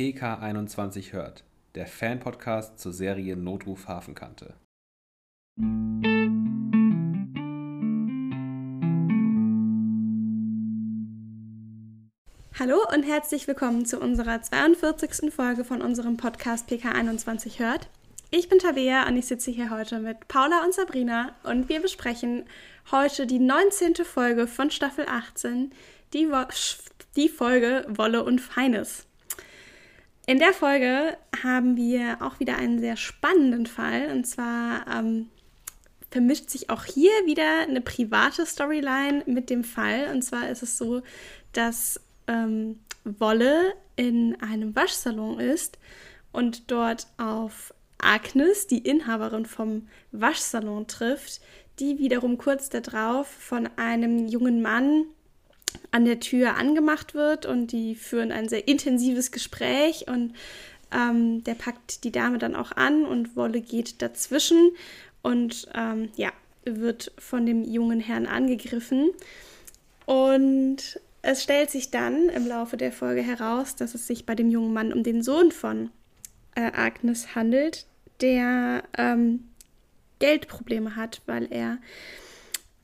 PK21 hört, der Fan-Podcast zur Serie Notruf Hafenkante. Hallo und herzlich willkommen zu unserer 42. Folge von unserem Podcast PK21 hört. Ich bin Tabea und ich sitze hier heute mit Paula und Sabrina und wir besprechen heute die 19. Folge von Staffel 18, die, Wo die Folge Wolle und Feines. In der Folge haben wir auch wieder einen sehr spannenden Fall. Und zwar ähm, vermischt sich auch hier wieder eine private Storyline mit dem Fall. Und zwar ist es so, dass ähm, Wolle in einem Waschsalon ist und dort auf Agnes, die Inhaberin vom Waschsalon, trifft, die wiederum kurz darauf von einem jungen Mann an der Tür angemacht wird und die führen ein sehr intensives Gespräch und ähm, der packt die Dame dann auch an und Wolle geht dazwischen und ähm, ja, wird von dem jungen Herrn angegriffen. Und es stellt sich dann im Laufe der Folge heraus, dass es sich bei dem jungen Mann um den Sohn von äh, Agnes handelt, der ähm, Geldprobleme hat, weil er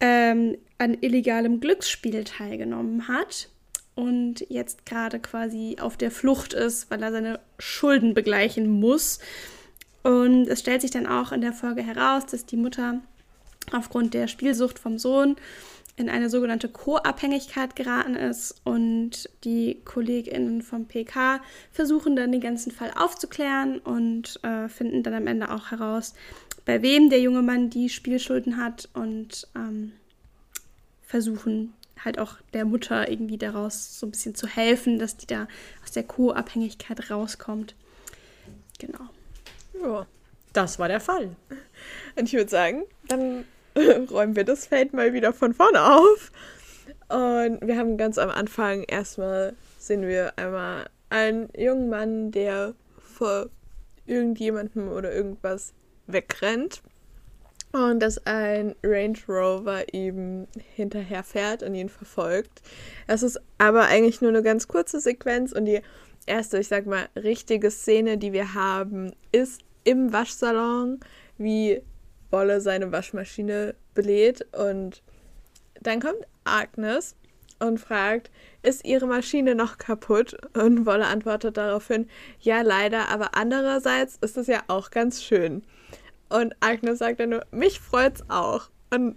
ähm, an illegalem Glücksspiel teilgenommen hat und jetzt gerade quasi auf der Flucht ist, weil er seine Schulden begleichen muss. Und es stellt sich dann auch in der Folge heraus, dass die Mutter aufgrund der Spielsucht vom Sohn in eine sogenannte Co-Abhängigkeit geraten ist und die KollegInnen vom PK versuchen dann den ganzen Fall aufzuklären und äh, finden dann am Ende auch heraus, bei wem der junge Mann die Spielschulden hat und ähm, versuchen halt auch der Mutter irgendwie daraus so ein bisschen zu helfen, dass die da aus der Co-Abhängigkeit rauskommt. Genau. Ja, das war der Fall. Und ich würde sagen, dann räumen wir das Feld mal wieder von vorne auf. Und wir haben ganz am Anfang erstmal sehen wir einmal einen jungen Mann, der vor irgendjemandem oder irgendwas wegrennt. Und dass ein Range Rover ihm hinterher fährt und ihn verfolgt. Es ist aber eigentlich nur eine ganz kurze Sequenz und die erste, ich sag mal, richtige Szene, die wir haben, ist im Waschsalon, wie Wolle seine Waschmaschine belädt und dann kommt Agnes und fragt, ist ihre Maschine noch kaputt? Und Wolle antwortet daraufhin, ja leider, aber andererseits ist es ja auch ganz schön. Und Agnes sagt dann nur, mich freut's auch. Und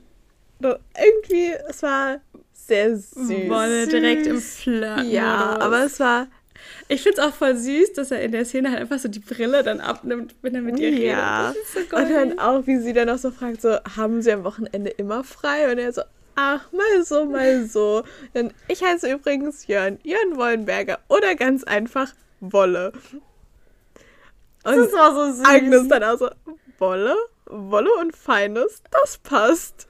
irgendwie, es war sehr süß. Wolle direkt im Flirt. Ja, aber es war ich finde es auch voll süß, dass er in der Szene halt einfach so die Brille dann abnimmt, wenn er mit ihr redet. Ja. So und dann auch, wie sie dann noch so fragt, so, haben sie am Wochenende immer frei? Und er so, ach, mal so, mal so. Und ich heiße übrigens Jörn, Jörn Wollenberger oder ganz einfach Wolle. Und das war so süß. Agnes dann auch so, Wolle, Wolle und Feines, das passt.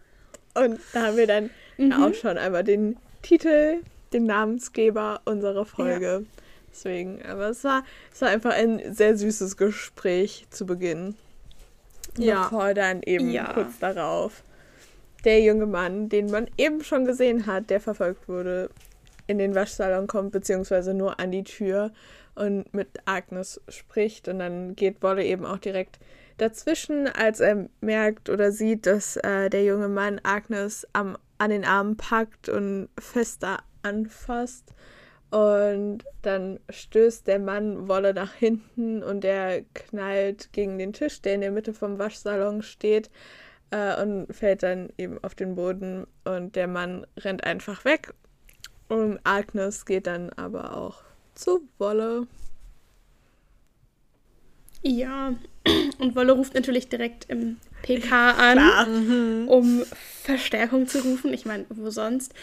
Und da haben wir dann mhm. auch schon einmal den Titel, den Namensgeber unserer Folge. Ja. Deswegen, aber es war, es war einfach ein sehr süßes Gespräch zu Beginn. Ja. Bevor dann eben ja. kurz darauf der junge Mann, den man eben schon gesehen hat, der verfolgt wurde, in den Waschsalon kommt, beziehungsweise nur an die Tür und mit Agnes spricht. Und dann geht Wolle eben auch direkt dazwischen, als er merkt oder sieht, dass äh, der junge Mann Agnes am, an den Arm packt und fester anfasst. Und dann stößt der Mann Wolle nach hinten und er knallt gegen den Tisch, der in der Mitte vom Waschsalon steht, äh, und fällt dann eben auf den Boden. Und der Mann rennt einfach weg. Und Agnes geht dann aber auch zu Wolle. Ja, und Wolle ruft natürlich direkt im PK an, um Verstärkung zu rufen. Ich meine, wo sonst?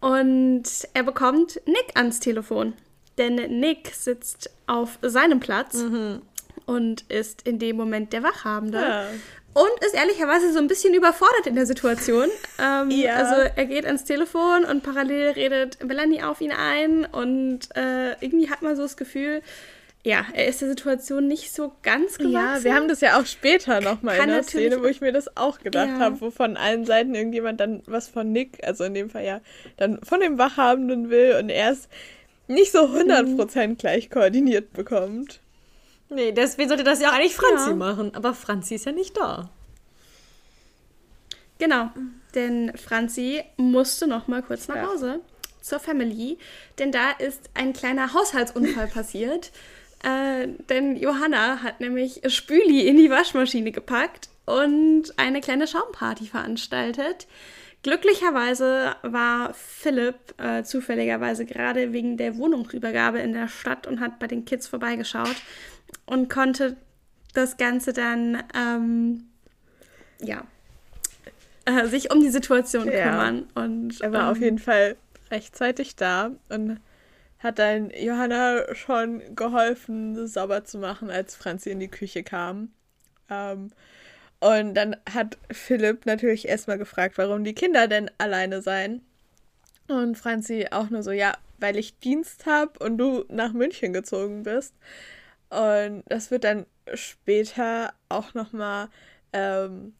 Und er bekommt Nick ans Telefon. Denn Nick sitzt auf seinem Platz mhm. und ist in dem Moment der Wachhabende. Ja. Und ist ehrlicherweise so ein bisschen überfordert in der Situation. Ähm, ja. Also er geht ans Telefon und parallel redet Melanie auf ihn ein. Und äh, irgendwie hat man so das Gefühl, ja, er ist der Situation nicht so ganz gewachsen. Ja, wir haben das ja auch später nochmal in der Szene, wo ich mir das auch gedacht ja. habe, wo von allen Seiten irgendjemand dann was von Nick, also in dem Fall ja, dann von dem Wachhabenden will und er ist nicht so 100% gleich koordiniert bekommt. Nee, deswegen sollte das ja auch eigentlich Franzi Ja. machen. Aber Franzi ist ja nicht da. Genau, denn Franzi musste noch mal kurz nach Ja. Hause zur Family, denn da ist ein kleiner Haushaltsunfall passiert. Äh, denn Johanna hat nämlich Spüli in die Waschmaschine gepackt und eine kleine Schaumparty veranstaltet. Glücklicherweise war Philipp äh, zufälligerweise gerade wegen der Wohnungsübergabe in der Stadt und hat bei den Kids vorbeigeschaut und konnte das Ganze dann ähm, ja äh, sich um die Situation Ja. kümmern und Er war auf ähm, jeden Fall rechtzeitig da und hat dann Johanna schon geholfen, sauber zu machen, als Franzi in die Küche kam. Ähm, und dann hat Philipp natürlich erstmal gefragt, warum die Kinder denn alleine seien. Und Franzi auch nur so, ja, weil ich Dienst habe und du nach München gezogen bist. Und das wird dann später auch nochmal ähm,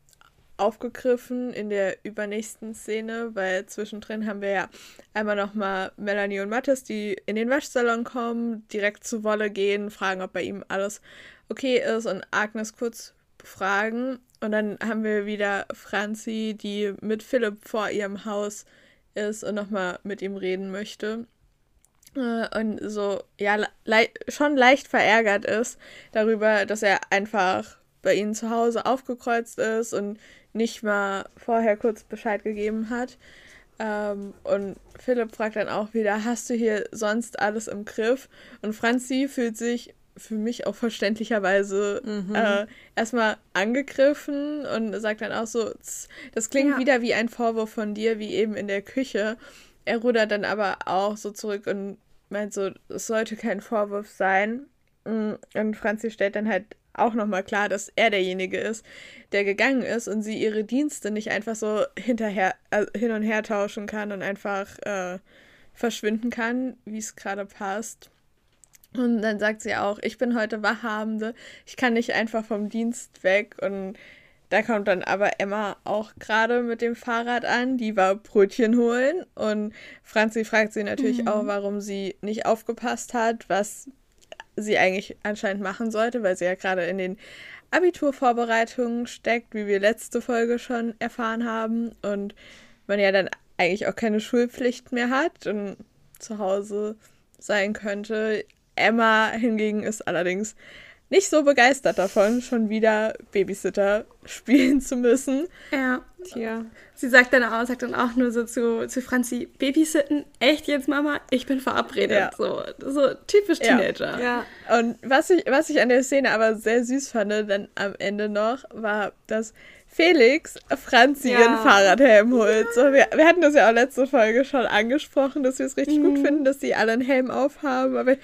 aufgegriffen in der übernächsten Szene, weil zwischendrin haben wir ja einmal nochmal Melanie und Mathis, die in den Waschsalon kommen, direkt zu Wolle gehen, fragen, ob bei ihm alles okay ist und Agnes kurz befragen. Und dann haben wir wieder Franzi, die mit Philipp vor ihrem Haus ist und nochmal mit ihm reden möchte. Äh, Und so, ja, le schon leicht verärgert ist darüber, dass er einfach bei ihnen zu Hause aufgekreuzt ist und nicht mal vorher kurz Bescheid gegeben hat. Ähm, und Philipp fragt dann auch wieder, hast du hier sonst alles im Griff? Und Franzi fühlt sich für mich auch verständlicherweise äh, erstmal angegriffen und sagt dann auch so, "Tz, das klingt Ja. wieder wie ein Vorwurf von dir, wie eben in der Küche. Er rudert dann aber auch so zurück und meint so, es sollte kein Vorwurf sein. Mm, Und Franzi stellt dann halt auch nochmal klar, dass er derjenige ist, der gegangen ist und sie ihre Dienste nicht einfach so hinterher, äh, hin und her tauschen kann und einfach äh, verschwinden kann, wie es gerade passt. Und dann sagt sie auch, ich bin heute Wachhabende, ich kann nicht einfach vom Dienst weg. Und da kommt dann aber Emma auch gerade mit dem Fahrrad an, die war Brötchen holen. Und Franzi fragt sie natürlich auch, warum sie nicht aufgepasst hat, was sie eigentlich anscheinend machen sollte, weil sie ja gerade in den Abiturvorbereitungen steckt, wie wir letzte Folge schon erfahren haben. Und man ja dann eigentlich auch keine Schulpflicht mehr hat und zu Hause sein könnte. Emma hingegen ist allerdings nicht so begeistert davon, schon wieder Babysitter spielen zu müssen. Ja. Tja. Sie sagt dann auch, sagt dann auch nur so zu, zu Franzi, Babysitten, echt jetzt, Mama? Ich bin verabredet. Ja. So, so typisch Ja. Teenager. Ja. Und was ich, was ich an der Szene aber sehr süß fand, dann am Ende noch, war, dass Felix Franzi Ja. ihren Fahrradhelm holt. So, wir, wir hatten das ja auch letzte Folge schon angesprochen, dass wir es richtig gut finden, dass sie alle einen Helm aufhaben. Aber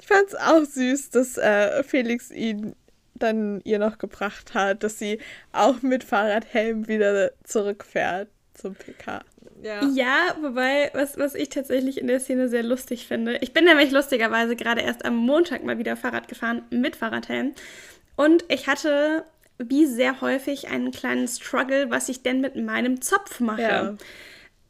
ich fand es auch süß, dass äh, Felix ihn dann ihr noch gebracht hat, dass sie auch mit Fahrradhelm wieder zurückfährt zum PK. Ja. Ja, wobei, was, was ich tatsächlich in der Szene sehr lustig finde. Ich bin nämlich lustigerweise gerade erst am Montag mal wieder Fahrrad gefahren mit Fahrradhelm. Und ich hatte wie sehr häufig einen kleinen Struggle, was ich denn mit meinem Zopf mache. Ja.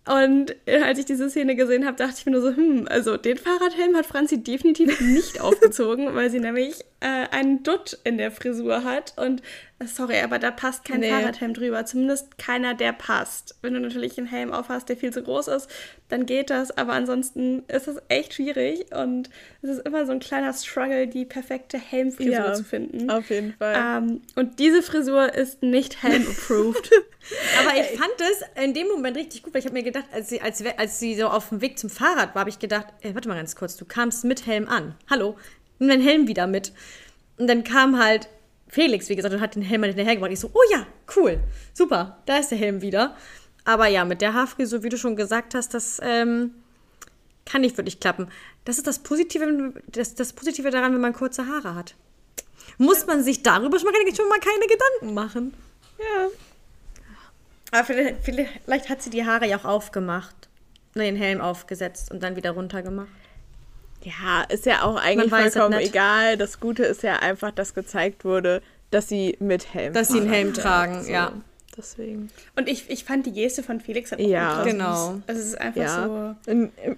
Und äh, als ich diese Szene gesehen habe, dachte ich mir nur so, hm, also den Fahrradhelm hat Franzi definitiv nicht aufgezogen, weil sie nämlich äh, einen Dutt in der Frisur hat. Und sorry, aber da passt kein Nee. Fahrradhelm drüber. Zumindest keiner, der passt. Wenn du natürlich einen Helm aufhast, der viel zu groß ist, dann geht das. Aber ansonsten ist es echt schwierig. Und es ist immer so ein kleiner Struggle, die perfekte Helmfrisur Ja, zu finden. Auf jeden Fall. Ähm, und diese Frisur ist nicht helm-approved. Aber ich fand es in dem Moment richtig gut, weil ich habe mir gedacht, als sie, als, als sie so auf dem Weg zum Fahrrad war, habe ich gedacht, ey, warte mal ganz kurz, du kamst mit Helm an. Hallo, nimm deinen Helm wieder mit. Und dann kam halt Felix, wie gesagt, und hat den Helm mal hinterhergebracht. Ich so, oh ja, cool, super, da ist der Helm wieder. Aber ja, mit der Haarfrisur, wie du schon gesagt hast, das ähm, kann nicht wirklich klappen. Das ist das Positive, das, das Positive daran, wenn man kurze Haare hat. Muss man sich darüber schon mal keine, schon mal keine Gedanken machen. ja. Aber vielleicht, vielleicht hat sie die Haare ja auch aufgemacht. Ne, den Helm aufgesetzt und dann wieder runtergemacht. Ja, ist ja auch eigentlich weiß es vollkommen egal. Das Gute ist ja einfach, dass gezeigt wurde, dass sie mit Helm Dass sie einen. Helm tragen, so. ja. Deswegen. Und ich, ich fand die Geste von Felix halt auch Ja. Genau. Also es ist einfach Ja. so. Und, äh,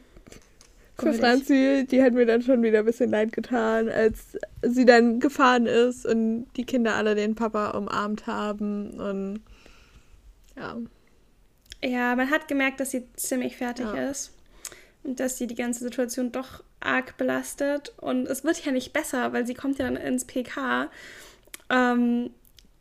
für Franzi, die hat mir dann schon wieder ein bisschen leid getan, als sie dann gefahren ist und die Kinder alle den Papa umarmt haben und ja. Ja, man hat gemerkt, dass sie ziemlich fertig Ja. ist und dass sie die ganze Situation doch arg belastet und es wird ja nicht besser, weil sie kommt ja dann ins PK ähm,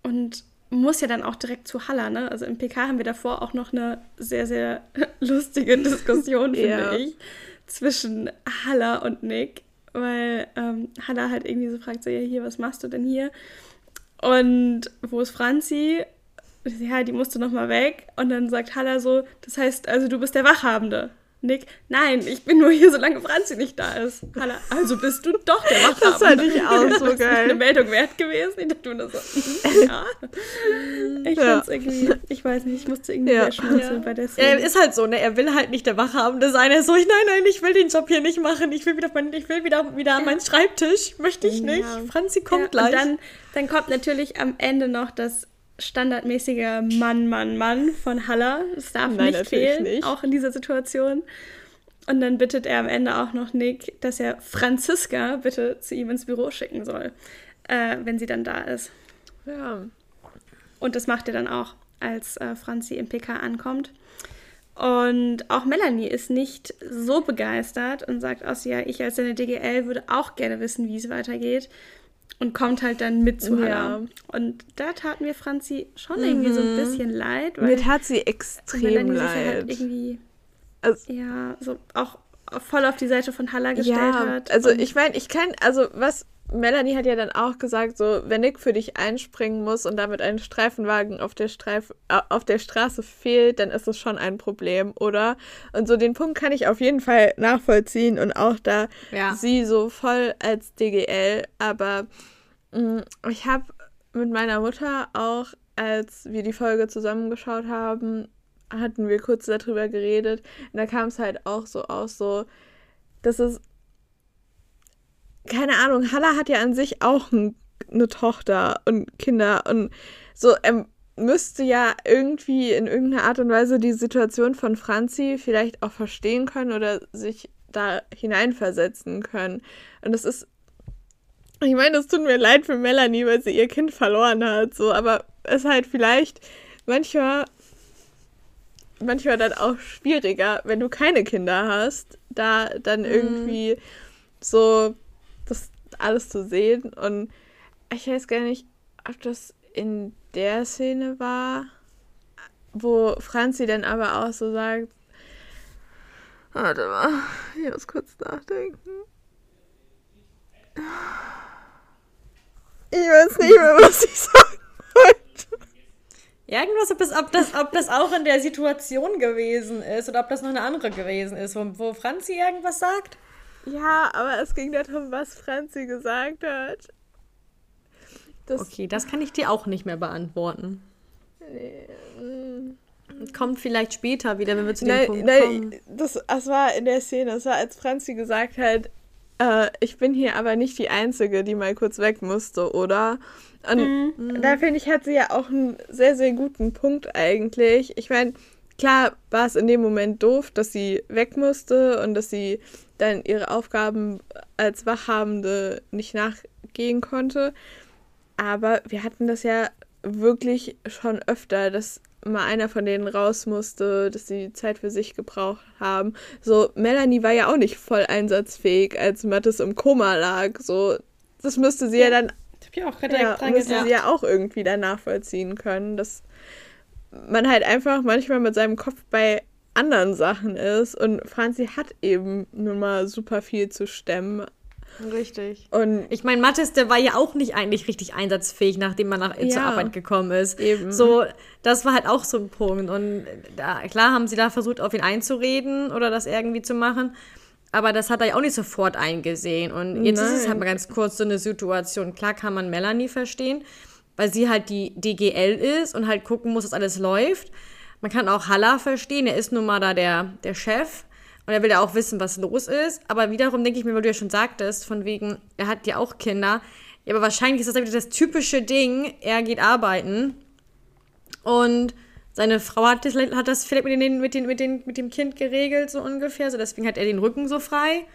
und muss ja dann auch direkt zu Halla, ne? Also im PK haben wir davor auch noch eine sehr, sehr lustige Diskussion, finde Ja. ich, zwischen Halla und Nick, weil ähm, Halla halt irgendwie so fragt, so, ja, hier, was machst du denn hier? Und wo ist Franzi? Ja, die musste noch mal weg. Und dann sagt Halla so, das heißt, also du bist der Wachhabende. Nick, nein, ich bin nur hier, solange Franzi nicht da ist. Halla, also bist du doch der Wachhabende. Das fand ich auch so Das ist geil. eine Meldung wert gewesen. Ich dachte mir so, mhm, ja. Ich Ja. fand's irgendwie, ich weiß nicht, ich musste irgendwie Ja. sehr schmunzeln Ja. bei der Er Szene. ist halt so, ne? Er will halt nicht der Wachhabende sein. Er ist so, ich, nein, nein, ich will den Job hier nicht machen. Ich will wieder, auf mein, ich will wieder, wieder an meinen Schreibtisch. Möchte ich nicht. Ja. Franzi kommt ja, gleich. Und dann, dann kommt natürlich am Ende noch das standardmäßige Mann, Mann, Mann von Haller. Das darf Nein, nicht fehlen, nicht. auch in dieser Situation. Und dann bittet er am Ende auch noch Nick, dass er Franziska bitte zu ihm ins Büro schicken soll, äh, wenn sie dann da ist. Ja. Und das macht er dann auch, als äh, Franzi im PK ankommt. Und auch Melanie ist nicht so begeistert und sagt so, ja, ich als seine DGL würde auch gerne wissen, wie es weitergeht. Und kommt halt dann mit zu Halla. Ja. Und da tat mir Franzi schon irgendwie so ein bisschen leid, weil Mir tat sie extrem halt leid. irgendwie, Also- ja, so auch voll auf die Seite von Halla gestellt ja, hat. also ich meine, ich kann, also was Melanie hat ja dann auch gesagt, so wenn Nick für dich einspringen muss und damit ein Streifenwagen auf der Streif äh, auf der Straße fehlt, dann ist das schon ein Problem, oder? Und so den Punkt kann ich auf jeden Fall nachvollziehen und auch da Ja. sie so voll als DGL, aber mh, ich habe mit meiner Mutter auch, als wir die Folge zusammengeschaut haben, hatten wir kurz darüber geredet und da kam es halt auch so aus, so dass es keine Ahnung, Halla hat ja an sich auch ein, eine Tochter und Kinder und so, er müsste ja irgendwie in irgendeiner Art und Weise die Situation von Franzi vielleicht auch verstehen können oder sich da hineinversetzen können. Und das ist, ich meine, es tut mir leid für Melanie, weil sie ihr Kind verloren hat, so, aber es halt vielleicht manchmal manchmal dann auch schwieriger, wenn du keine Kinder hast, da dann irgendwie so das alles zu sehen. Und ich weiß gar nicht, ob das in der Szene war, wo Franzi dann aber auch so sagt, warte mal, ich muss kurz nachdenken. Ich weiß nicht mehr, was ich wollte. Irgendwas, ob das, ob, das, ob das auch in der Situation gewesen ist oder ob das noch eine andere gewesen ist, wo, wo Franzi irgendwas sagt. Ja, aber es ging darum, was Franzi gesagt hat. Das, Okay, das kann ich dir auch nicht mehr beantworten. mm. Kommt vielleicht später wieder, wenn wir zu dem Nein, Punkt nein, kommen. das, das war in der Szene, das war, als Franzi gesagt hat, äh, ich bin hier aber nicht die Einzige, die mal kurz weg musste, oder? Und da finde ich, hat sie ja auch einen sehr, sehr guten Punkt eigentlich. Ich meine, klar war es in dem Moment doof, dass sie weg musste und dass sie dann ihre Aufgaben als Wachhabende nicht nachgehen konnte. Aber wir hatten das ja wirklich schon öfter, dass mal einer von denen raus musste, dass sie Zeit für sich gebraucht haben. So, Melanie war ja auch nicht voll einsatzfähig, als Mattes im Koma lag. So, das müsste sie ja, dann, Ich hab ja auch direkt ja, dran müsste gedacht. sie ja auch irgendwie dann nachvollziehen können, dass man halt einfach manchmal mit seinem Kopf bei anderen Sachen ist und Franzi hat eben nun mal super viel zu stemmen. Richtig. Und Ich meine, Mathis, der war ja auch nicht eigentlich richtig einsatzfähig, nachdem man nach, zur Ja. Arbeit gekommen ist. Eben. So, das war halt auch so ein Punkt. Und da, klar haben sie da versucht, auf ihn einzureden oder das irgendwie zu machen. Aber das hat er ja auch nicht sofort eingesehen. Und jetzt ist es Nein. halt mal ganz kurz so eine Situation. Klar kann man Melanie verstehen, weil sie halt die DGL ist und halt gucken muss, dass alles läuft. Man kann auch Halla verstehen, er ist nun mal da der, der Chef. Und er will ja auch wissen, was los ist. Aber wiederum denke ich mir, weil du ja schon sagtest, von wegen, er hat ja auch Kinder. Ja, aber wahrscheinlich ist das wieder das typische Ding, er geht arbeiten und seine Frau hat das, hat das vielleicht mit, den, mit, den, mit, den, mit dem Kind geregelt, so ungefähr. So deswegen hat er den Rücken so frei.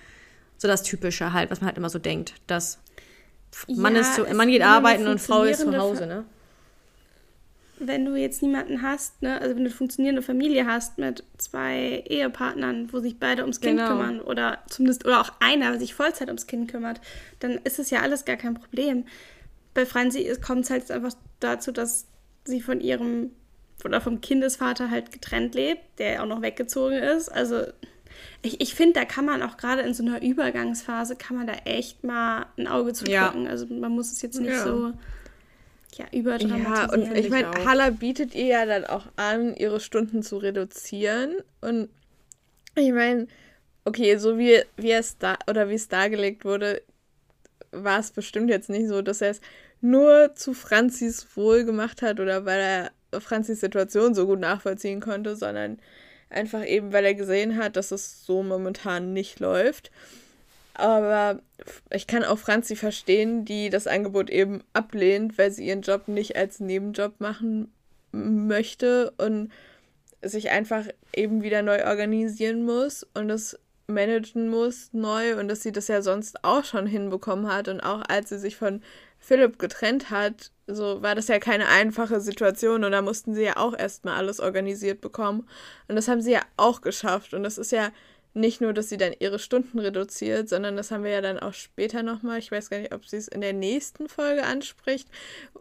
So das Typische halt, was man halt immer so denkt. Dass Mann, Ja, ist es- Mann geht arbeiten und Frau ist zu Hause, ne? wenn du jetzt niemanden hast, ne, also wenn du eine funktionierende Familie hast mit zwei Ehepartnern, wo sich beide ums Kind Genau. kümmern oder zumindest oder auch einer sich Vollzeit ums Kind kümmert, dann ist es ja alles gar kein Problem. Bei Franzi kommt es halt einfach dazu, dass sie von ihrem oder vom Kindesvater halt getrennt lebt, der auch noch weggezogen ist. Also ich, ich finde, da kann man auch gerade in so einer Übergangsphase, kann man da echt mal ein Auge zu Ja. drücken. Also man muss es jetzt nicht Ja. so ja, überdramatisieren. Ja, und ich meine. Halla bietet ihr ja dann auch an, ihre Stunden zu reduzieren. Und ich meine, okay, so wie, wie es da oder wie es dargelegt wurde, war es bestimmt jetzt nicht so, dass er es nur zu Franzis Wohl gemacht hat oder weil er Franzis Situation so gut nachvollziehen konnte, sondern einfach eben, weil er gesehen hat, dass es so momentan nicht läuft. Aber ich kann auch Franzi verstehen, die das Angebot eben ablehnt, weil sie ihren Job nicht als Nebenjob machen möchte und sich einfach eben wieder neu organisieren muss und das managen muss neu und dass sie das ja sonst auch schon hinbekommen hat und auch als sie sich von Philipp getrennt hat, so war das ja keine einfache Situation und da mussten sie ja auch erstmal alles organisiert bekommen und das haben sie ja auch geschafft und das ist ja nicht nur, dass sie dann ihre Stunden reduziert, sondern das haben wir ja dann auch später nochmal. Ich weiß gar nicht, ob sie es in der nächsten Folge anspricht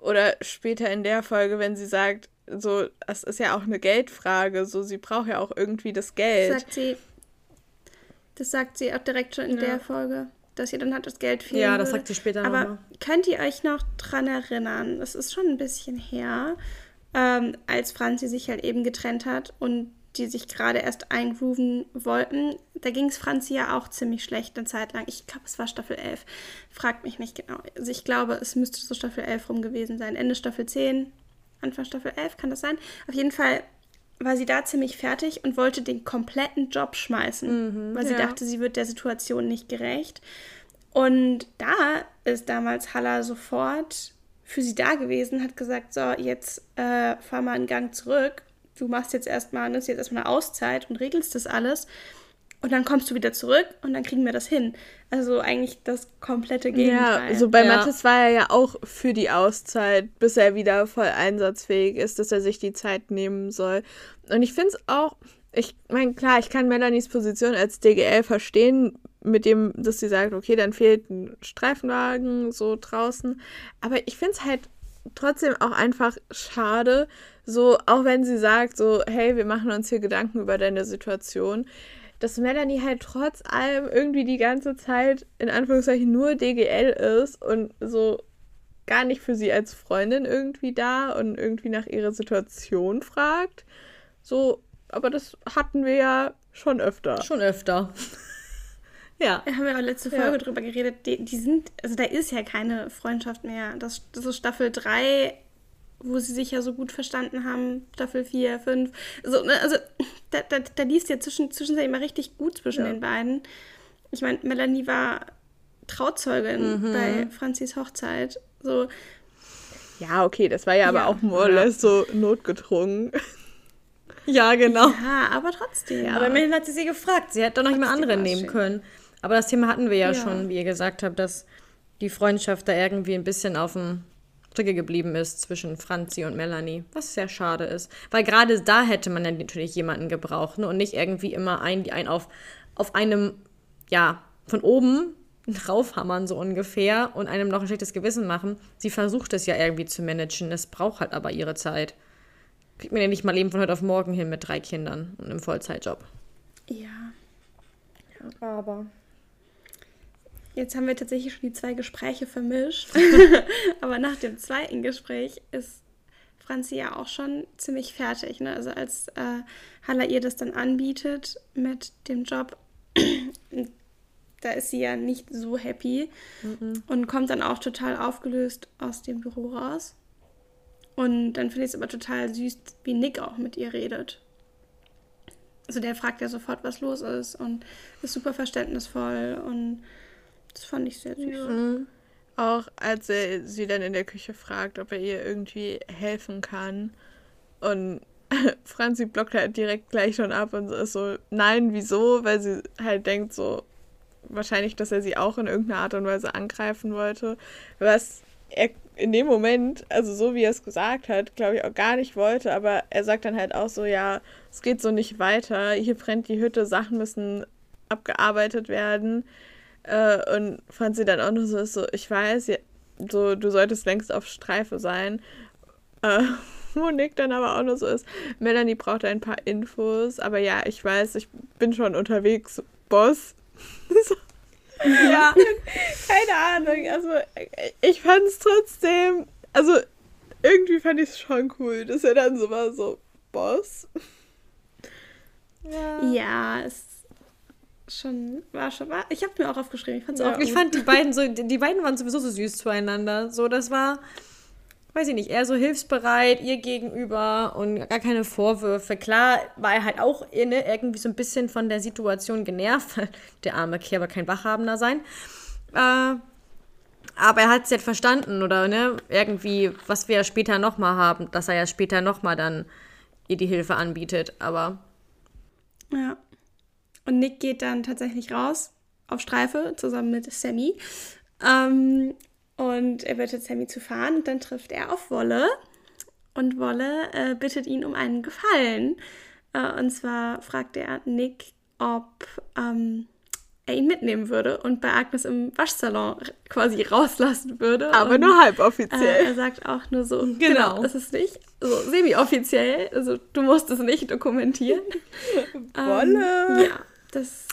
oder später in der Folge, wenn sie sagt, so, das ist ja auch eine Geldfrage, so, sie braucht ja auch irgendwie das Das Geld. sagt sie, das sagt sie auch direkt schon in Ja. der Folge, dass ihr dann halt das Geld fehlen Ja, das sagt sie später Aber nochmal. könnt ihr euch noch dran erinnern? Das ist schon ein bisschen her, ähm, als Franzi sich halt eben getrennt hat und die sich gerade erst eingrooven wollten. Da ging es Franzi ja auch ziemlich schlecht eine Zeit lang. Ich glaube, es war Staffel 11. Fragt mich nicht genau. Also ich glaube, es müsste so Staffel 11 rum gewesen sein. Ende Staffel 10, Anfang Staffel 11, kann das sein? Auf jeden Fall war sie da ziemlich fertig und wollte den kompletten Job schmeißen, weil sie ja. dachte, sie wird der Situation nicht gerecht. Und da ist damals Halla sofort für sie da gewesen, hat gesagt, so, jetzt äh, fahr mal einen Gang zurück. Du machst jetzt erstmal, nimmst jetzt erstmal eine Auszeit und regelst das alles. Und dann kommst du wieder zurück und dann kriegen wir das hin. Also eigentlich das komplette Gegenteil. Ja, so bei Ja. Mathis war er ja auch für die Auszeit, bis er wieder voll einsatzfähig ist, dass er sich die Zeit nehmen soll. Und ich finde es auch, ich meine, klar, ich kann Melanies Position als DGL verstehen, mit dem, dass sie sagt, okay, dann fehlt ein Streifenwagen so draußen. Aber ich finde es halt trotzdem auch einfach schade, so, auch wenn sie sagt, so, hey, wir machen uns hier Gedanken über deine Situation, dass Melanie halt trotz allem irgendwie die ganze Zeit in Anführungszeichen nur DGL ist und so gar nicht für sie als Freundin irgendwie da und irgendwie nach ihrer Situation fragt. So, aber das hatten wir ja schon öfter. Schon öfter. ja. Da haben wir auch letzte Ja. Folge drüber geredet. Die, die sind, also da ist ja keine Freundschaft mehr. Das, das ist Staffel 3, wo sie sich ja so gut verstanden haben. Staffel 4, 5. Also, ne, also da, da, da liest ja zwischen, zwischenzeitlich immer richtig gut zwischen Ja. den beiden. Ich meine, Melanie war Trauzeugin bei Franzis Hochzeit. So, Ja, okay, das war ja aber Ja. auch more or less so notgedrungen. Ja, genau. ja, aber trotzdem. Aber immerhin hat sie sie gefragt. Sie hätte doch noch jemand anderen nehmen schön. können. Aber das Thema hatten wir ja, Ja. schon, wie ihr gesagt habt, dass die Freundschaft da irgendwie ein bisschen auf dem Strecke geblieben ist zwischen Franzi und Melanie. Was sehr schade ist. Weil gerade da hätte man dann natürlich jemanden gebraucht ne? und nicht irgendwie immer einen, die einen auf, auf einem, ja, von oben raufhammern, so ungefähr, und einem noch ein schlechtes Gewissen machen. Sie versucht es ja irgendwie zu managen. Es braucht halt aber ihre Zeit. Kriegt man ja nicht mal eben von heute auf morgen hin mit drei Kindern und einem Vollzeitjob. ja. Aber. Jetzt haben wir tatsächlich schon die zwei Gespräche vermischt. Aber nach dem zweiten Gespräch ist Franzi ja auch schon ziemlich fertig. Ne? Also als äh, Halla ihr das dann anbietet mit dem Job, da ist sie ja nicht so happy und kommt dann auch total aufgelöst aus dem Büro raus. Und dann finde ich es aber total süß, wie Nick auch mit ihr redet. Also der fragt ja sofort, was los ist und ist super verständnisvoll und das fand ich sehr süß. Auch als er sie dann in der Küche fragt, ob er ihr irgendwie helfen kann. Und Franzi blockt halt direkt gleich schon ab und ist so, nein, wieso? Weil sie halt denkt so, wahrscheinlich, dass er sie auch in irgendeiner Art und Weise angreifen wollte. Was er in dem Moment, also so wie er es gesagt hat, glaube ich auch gar nicht wollte, aber er sagt dann halt auch so, ja, es geht so nicht weiter, hier brennt die Hütte, Sachen müssen abgearbeitet werden. Äh, und fand sie dann auch nur so, so ich weiß, ja, so, du solltest längst auf Streife sein. Äh, wo Nick dann aber auch nur so ist, Melanie braucht ein paar Infos, aber ja, ich weiß, ich bin schon unterwegs, Boss. so. Ja, keine Ahnung. Also, ich fand es trotzdem, also irgendwie fand ich es schon cool, dass er dann so war, so, Boss. Ja, ja es schon, war schon, war, ich habe mir auch aufgeschrieben, ich fand's ja, auch Ich fand die beiden so, die beiden waren sowieso so süß zueinander. So, das war, weiß ich nicht, eher so hilfsbereit ihr gegenüber und gar keine Vorwürfe. Klar war er halt auch inne, irgendwie so ein bisschen von der Situation genervt, weil der arme Kerl aber kein Wachhabender sein. Äh, aber er hat es jetzt verstanden oder ne, irgendwie, was wir ja später nochmal haben, dass er ja später nochmal dann ihr die Hilfe anbietet, aber. Ja. Und Nick geht dann tatsächlich raus auf Streife zusammen mit Sammy. Ähm, und er bittet Sammy zu fahren und dann trifft er auf Wolle. Und Wolle äh, bittet ihn um einen Gefallen. Äh, und zwar fragt er Nick, ob ähm, er ihn mitnehmen würde und bei Agnes im Waschsalon quasi rauslassen würde. Aber und, nur halboffiziell. Äh, er sagt auch nur so, genau, genau das ist nicht so semi-offiziell. Also du musst es nicht dokumentieren. Wolle. Ähm, ja, das,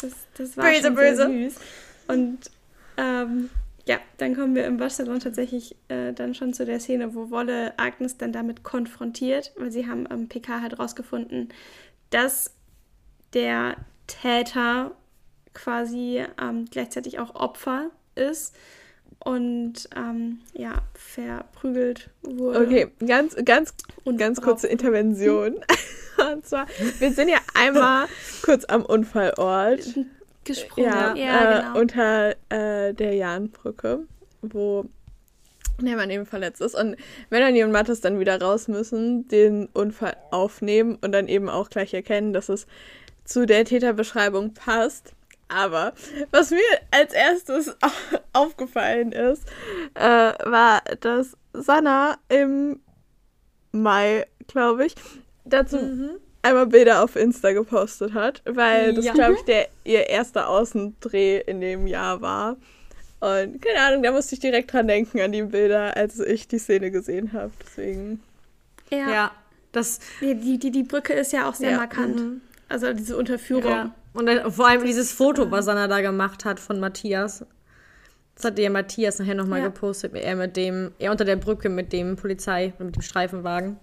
das, das war böse, schon böse. süß. Und ähm, ja, dann kommen wir im Waschsalon tatsächlich äh, dann schon zu der Szene, wo Wolle Agnes dann damit konfrontiert, weil sie haben am PK halt rausgefunden, dass der Täter quasi ähm, gleichzeitig auch Opfer ist und ähm, ja, verprügelt wurde. Okay, ganz, ganz, und ganz kurze Intervention. und zwar, wir sind ja einmal kurz am Unfallort gesprungen. Ja, ja äh, genau. unter äh, der Jahnbrücke, wo der Mann eben verletzt ist. Und Melanie und Mathis dann wieder raus müssen, den Unfall aufnehmen und dann eben auch gleich erkennen, dass es zu der Täterbeschreibung passt. Aber was mir als erstes aufgefallen ist, äh, war, dass Sanna im Mai, glaube ich, dazu mhm einmal Bilder auf Insta gepostet hat, weil das, ja. glaube ich, der ihr erster Außendreh in dem Jahr war. Und keine Ahnung, da musste ich direkt dran denken an die Bilder, als ich die Szene gesehen habe. Deswegen. Ja. ja das die, die, die Brücke ist ja auch sehr ja. markant. Mhm. Also diese Unterführung. Ja. Und dann, vor allem dieses Foto, was Anna da gemacht hat von Matthias. Das hat der Matthias nachher nochmal ja. gepostet. Er mit dem, er unter der Brücke mit dem Polizei, mit dem Streifenwagen.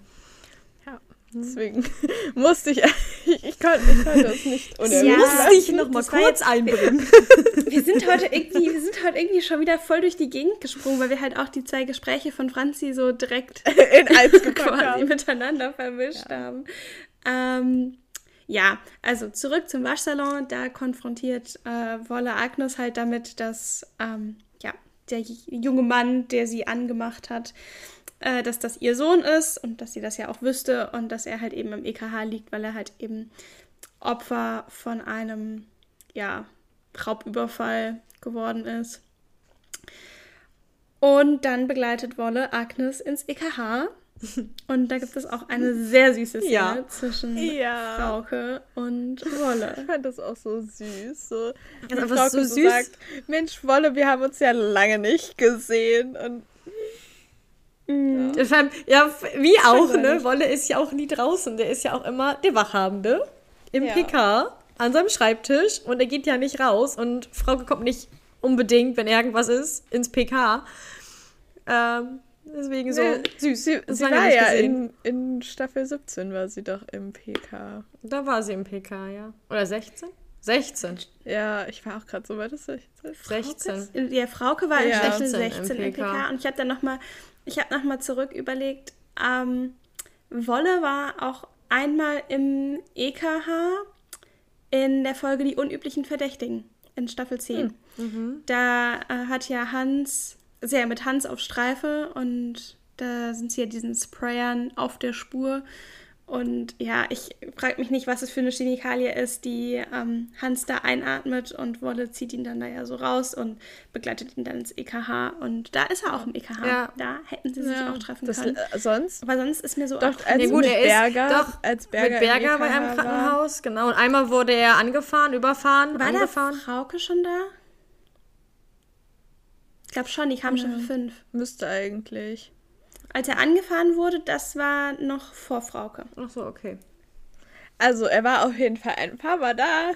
Deswegen musste ich, ich, ich konnte, ich konnte das nicht unerwähnt ja, musste ich noch mal kurz einbringen. wir sind heute irgendwie, wir sind heute irgendwie schon wieder voll durch die Gegend gesprungen, weil wir halt auch die zwei Gespräche von Franzi so direkt in eins quasi haben. miteinander vermischt ja. haben. Ähm, ja, also zurück zum Waschsalon. Da konfrontiert äh, Wolle Agnes halt damit, dass ähm, ja, der junge Mann, der sie angemacht hat, äh, dass das ihr Sohn ist und dass sie das ja auch wüsste und dass er halt eben im EKH liegt, weil er halt eben Opfer von einem, ja, Raubüberfall geworden ist. Und dann begleitet Wolle Agnes ins EKH. Und da gibt es auch eine sehr süße Szene ja. zwischen ja. Frauke und Wolle. Ich fand das auch so süß. So, ist Frauke so süß. So sagt, Mensch, Wolle, wir haben uns ja lange nicht gesehen. Und Mhm. Ja, wie auch, ne? Wolle ist ja auch nie draußen. Der ist ja auch immer der Wachhabende im ja. PK an seinem Schreibtisch und er geht ja nicht raus und Frau kommt nicht unbedingt, wenn irgendwas ist, ins PK. Ähm, deswegen so nee, süß. Sie, sie war ja in, in, Staffel 17 war sie doch im PK. Da war sie im PK, ja. Oder 16? 16. Ja, ich war auch gerade so weit, dass 16. 16. Ja, Frauke war in ja. Staffel 16 im PK. im PK. Und ich habe dann nochmal ich habe nochmal zurück überlegt, ähm, Wolle war auch einmal im EKH in der Folge Die unüblichen Verdächtigen in Staffel 10. Hm. Mhm. Da äh, hat ja Hans, sehr mit Hans auf Streife und da sind sie ja diesen Sprayern auf der Spur. und ja, ich frage mich nicht, was es für eine Chemikalie ist, die ähm, Hans da einatmet und Wolle zieht ihn dann da ja so raus und begleitet ihn dann ins EKH. Und da ist er auch im EKH. Ja. Da hätten sie sich Ja, auch treffen das, können. äh, sonst? Aber sonst ist mir so Doch, als Nee, gut, mit er ist- Berger, doch, als Berger, mit Berger bei einem EKH Krankenhaus, genau. Und einmal wurde er angefahren, überfahren, War da angefahren. Frauke schon da? Ich glaube schon, die kam Staffel 5. War. Müsste eigentlich. Als er angefahren wurde, das war noch vor Frauke. Ach so, okay. Also, er war auf jeden Fall ein paar Mal da.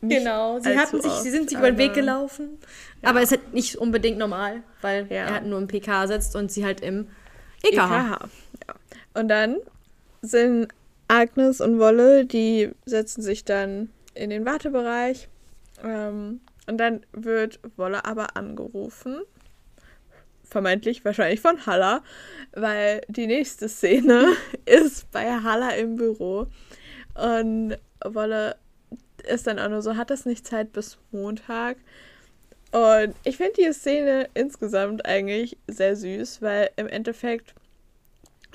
Nicht Genau, sie, hatten sich, oft, sie sind sich über den Weg aber- gelaufen. Aber es ist halt nicht unbedingt normal, weil Ja. er halt nur im PK sitzt und sie halt im EKH. EKH. Ja. Und dann sind Agnes und Wolle, die setzen sich dann in den Wartebereich. Ähm, und dann wird Wolle aber angerufen. Vermeintlich wahrscheinlich von Halla, weil die nächste Szene ist bei Halla im Büro. Und Wolle ist dann auch nur so, hat das nicht Zeit bis Montag? Und ich finde die Szene insgesamt eigentlich sehr süß, weil im Endeffekt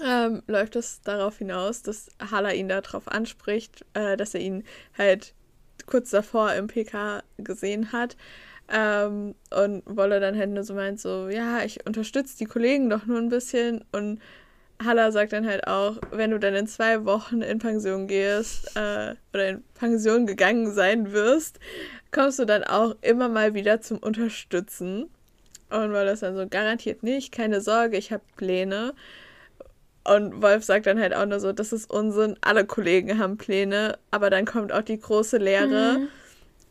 ähm, läuft es darauf hinaus, dass Hala ihn darauf anspricht, äh, dass er ihn halt kurz davor im PK gesehen hat. Ähm, und Wolle dann halt nur so meint, so, ja, ich unterstütze die Kollegen doch nur ein bisschen. Und Halla sagt dann halt auch, wenn du dann in zwei Wochen in Pension gehst äh, oder in Pension gegangen sein wirst, kommst du dann auch immer mal wieder zum Unterstützen. Und Wolle ist dann so, garantiert nicht, keine Sorge, ich habe Pläne. Und Wolf sagt dann halt auch nur so, das ist Unsinn, alle Kollegen haben Pläne, aber dann kommt auch die große Lehre,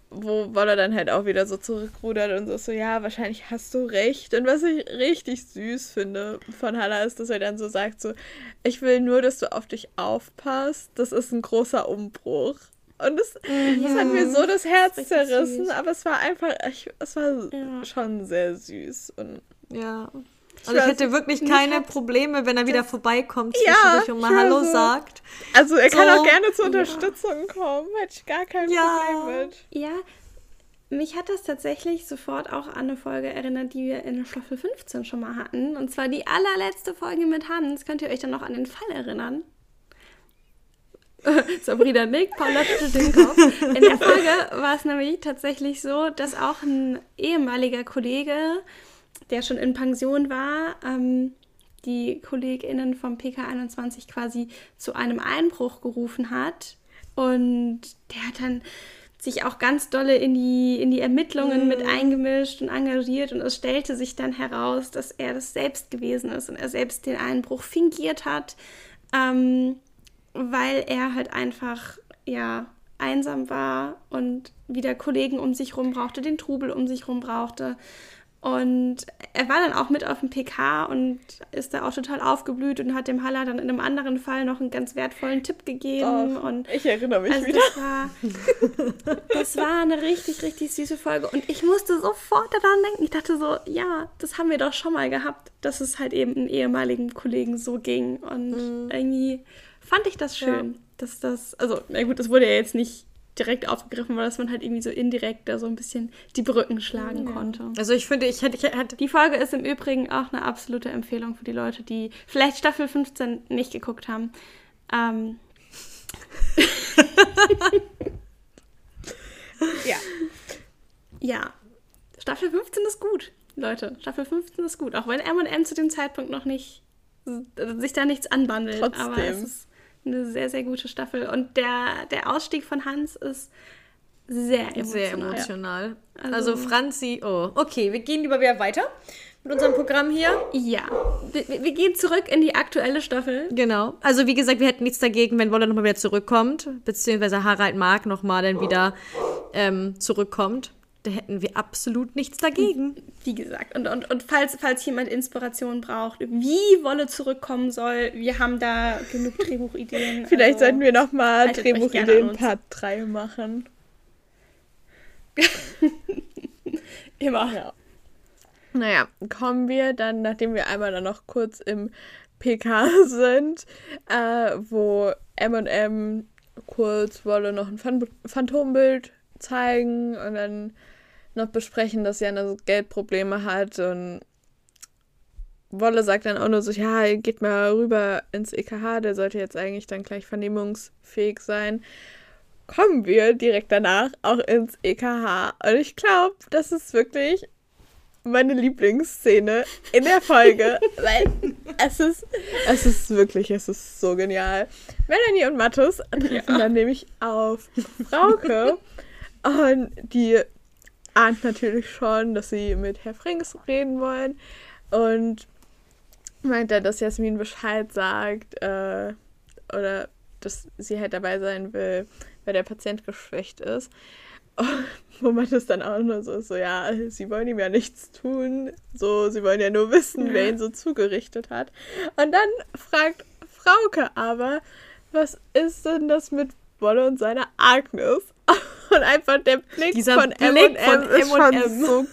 wo Wolle dann halt auch wieder so zurückrudert und so, so, ja, wahrscheinlich hast du recht. Und was ich richtig süß finde von Hannah ist, dass er dann so sagt, so, ich will nur, dass du auf dich aufpasst, das ist ein großer Umbruch. Und das, das hat mir so das Herz richtig zerrissen, süß. aber es war einfach, ich, es war Ja. schon sehr süß. Und Ja. Ich Also ich hätte wirklich keine Probleme, wenn er wieder vorbeikommt Ja, zwischendurch und mal Hallo weiß. sagt. also er kann So, auch gerne zur ja. Unterstützung kommen, hätte ich gar kein Ja. Problem mit. Ja, mich hat das tatsächlich sofort auch an eine Folge erinnert, die wir in Staffel 15 schon mal hatten. Und zwar die allerletzte Folge mit Hans. Könnt ihr euch dann noch an den Fall erinnern? Sabrina nickt, Paula schüttelt den Kopf. In der Folge war es nämlich tatsächlich so, dass auch ein ehemaliger Kollege, der schon in Pension war, ähm, die KollegInnen vom PK21 quasi zu einem Einbruch gerufen hat. Und der hat dann sich auch ganz dolle in die, in die Ermittlungen mit eingemischt und engagiert. Und es stellte sich dann heraus, dass er das selbst gewesen ist und er selbst den Einbruch fingiert hat, ähm, weil er halt einfach, ja, einsam war und wieder Kollegen um sich rum brauchte, den Trubel um sich rum brauchte. Und er war dann auch mit auf dem PK und ist da auch total aufgeblüht und hat dem Haller dann in einem anderen Fall noch einen ganz wertvollen Tipp gegeben. Doch, und ich erinnere mich also wieder. das war, das war eine richtig, richtig süße Folge. Und ich musste sofort daran denken. Ich dachte so, ja, das haben wir doch schon mal gehabt, dass es halt eben einem ehemaligen Kollegen so ging. Und irgendwie fand ich das schön, dass das, also, na gut, das wurde ja jetzt nicht direkt aufgegriffen, aber dass man halt irgendwie so indirekt da so ein bisschen die Brücken schlagen konnte. Also ich finde, ich hätte, ich hätte Die Folge ist im Übrigen auch eine absolute Empfehlung für die Leute, die vielleicht Staffel 15 nicht geguckt haben. Ähm, Ja. Ja. Staffel 15 ist gut, Leute. Staffel 15 ist gut. Auch wenn M&M zu dem Zeitpunkt noch nicht, sich da nichts anbandelt. Trotzdem. Aber es ist eine sehr, sehr gute Staffel. Und der, der Ausstieg von Hans ist sehr emotional. sehr emotional. Also- Also, Franzi, oh, okay, wir gehen lieber wieder weiter mit unserem Programm hier. Ja. Wir, wir gehen zurück in die aktuelle Staffel. Genau. Also wie gesagt, wir hätten nichts dagegen, wenn Wolle nochmal wieder zurückkommt, beziehungsweise Harald Mark nochmal dann wieder ähm, zurückkommt. Da hätten wir absolut nichts dagegen. Wie gesagt. Und, und, und falls, falls jemand Inspiration braucht, wie Wolle zurückkommen soll, wir haben da genug Drehbuchideen. Vielleicht also, sollten wir nochmal Drehbuchideen. Part 3 machen. Immer. Ja. Naja, kommen wir dann, nachdem wir einmal dann noch kurz im PK sind, äh, wo M&M kurz Wolle noch ein Phan Phantombild zeigen und dann noch besprechen, dass Jana so Geldprobleme hat und Wolle sagt dann auch nur so, ja, geht mal rüber ins EKH, der sollte jetzt eigentlich dann gleich vernehmungsfähig sein. Kommen wir direkt danach auch ins EKH. Und ich glaube, das ist wirklich meine Lieblingsszene in der Folge, weil es ist, es ist wirklich, es ist so genial. Melanie und Mattus treffen ja. dann nämlich auf Frauke und die ahnt natürlich schon, dass sie mit Herr Frings reden wollen und meint er, dass Jasmin Bescheid sagt äh, oder dass sie halt dabei sein will, weil der Patient geschwächt ist. wo man das dann auch nur so ist, so, ja, sie wollen ihm ja nichts tun, so, sie wollen ja nur wissen, ja. wer ihn so zugerichtet hat. Und dann fragt Frauke aber, was ist denn das mit Wolle und seiner Agnes? Und einfach der Blick Dieser von Blick M&M von ist schon so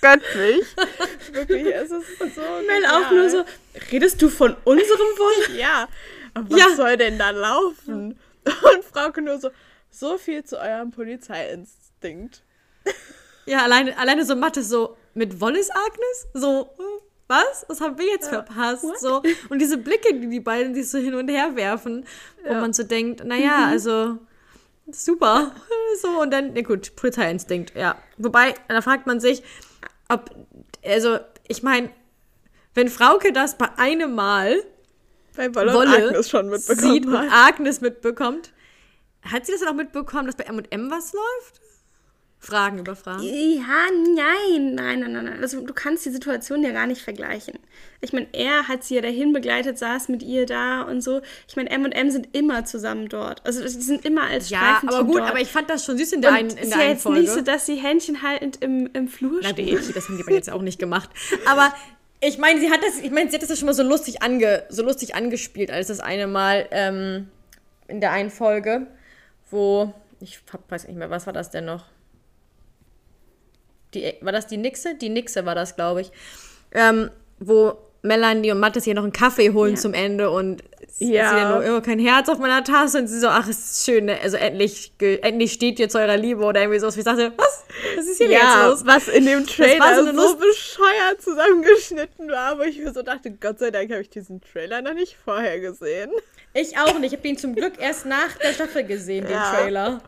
göttlich. Wirklich, es ist so Mel auch nur so, redest du von unserem Wolle? ja. Was ja. soll denn da laufen? Und Frauke nur so, so viel zu eurem Polizeiinstinkt. Ja, alleine, alleine so Mathe, so mit Wolles Agnes? So, was? Was haben wir jetzt ja. verpasst? So, und diese Blicke, die die beiden sich so hin und her werfen, wo ja. man so denkt, naja, mhm. also super. So, und dann, na gut, Polizeiinstinkt, ja. Wobei, da fragt man sich, ob, also, ich meine, wenn Frauke das bei einem Mal bei Wolle, Wolle Agnes schon mitbekommen sieht und Agnes mitbekommt, hat sie das dann auch mitbekommen, dass bei M&M was läuft? Fragen über Fragen? Ja, nein, nein, nein, nein. Also du kannst die Situation ja gar nicht vergleichen. Ich meine, er hat sie ja dahin begleitet, saß mit ihr da und so. Ich meine, M&M sind immer zusammen dort. Also sie sind immer als Ja, aber gut, dort. aber ich fand das schon süß in der, und einen, in der ist ja jetzt Folge. nicht so, dass sie händchenhaltend im, im Flur Na steht. Gut, das haben die beiden jetzt auch nicht gemacht. Aber ich meine, sie hat das, ich meine, sie hat das ja schon mal so lustig, ange, so lustig angespielt, als das eine Mal ähm, in der einen Folge wo, ich weiß nicht mehr, was war das denn noch? Die, war das die Nixe? Die Nixe war das, glaube ich. Ähm, wo Melanie und Mattes hier noch einen Kaffee holen ja. zum Ende und sie ja. hat nur immer kein Herz auf meiner Tasse und sie so, ach, es ist schön, ne? also endlich, endlich steht ihr zu eurer Liebe oder irgendwie so. Ich dachte, was? Was ist hier ja, jetzt los? was in dem Trailer so, so bescheuert zusammengeschnitten war, wo ich mir so dachte, Gott sei Dank habe ich diesen Trailer noch nicht vorher gesehen. Ich auch nicht. Ich habe ihn zum Glück erst nach der Staffel gesehen, den ja. Trailer.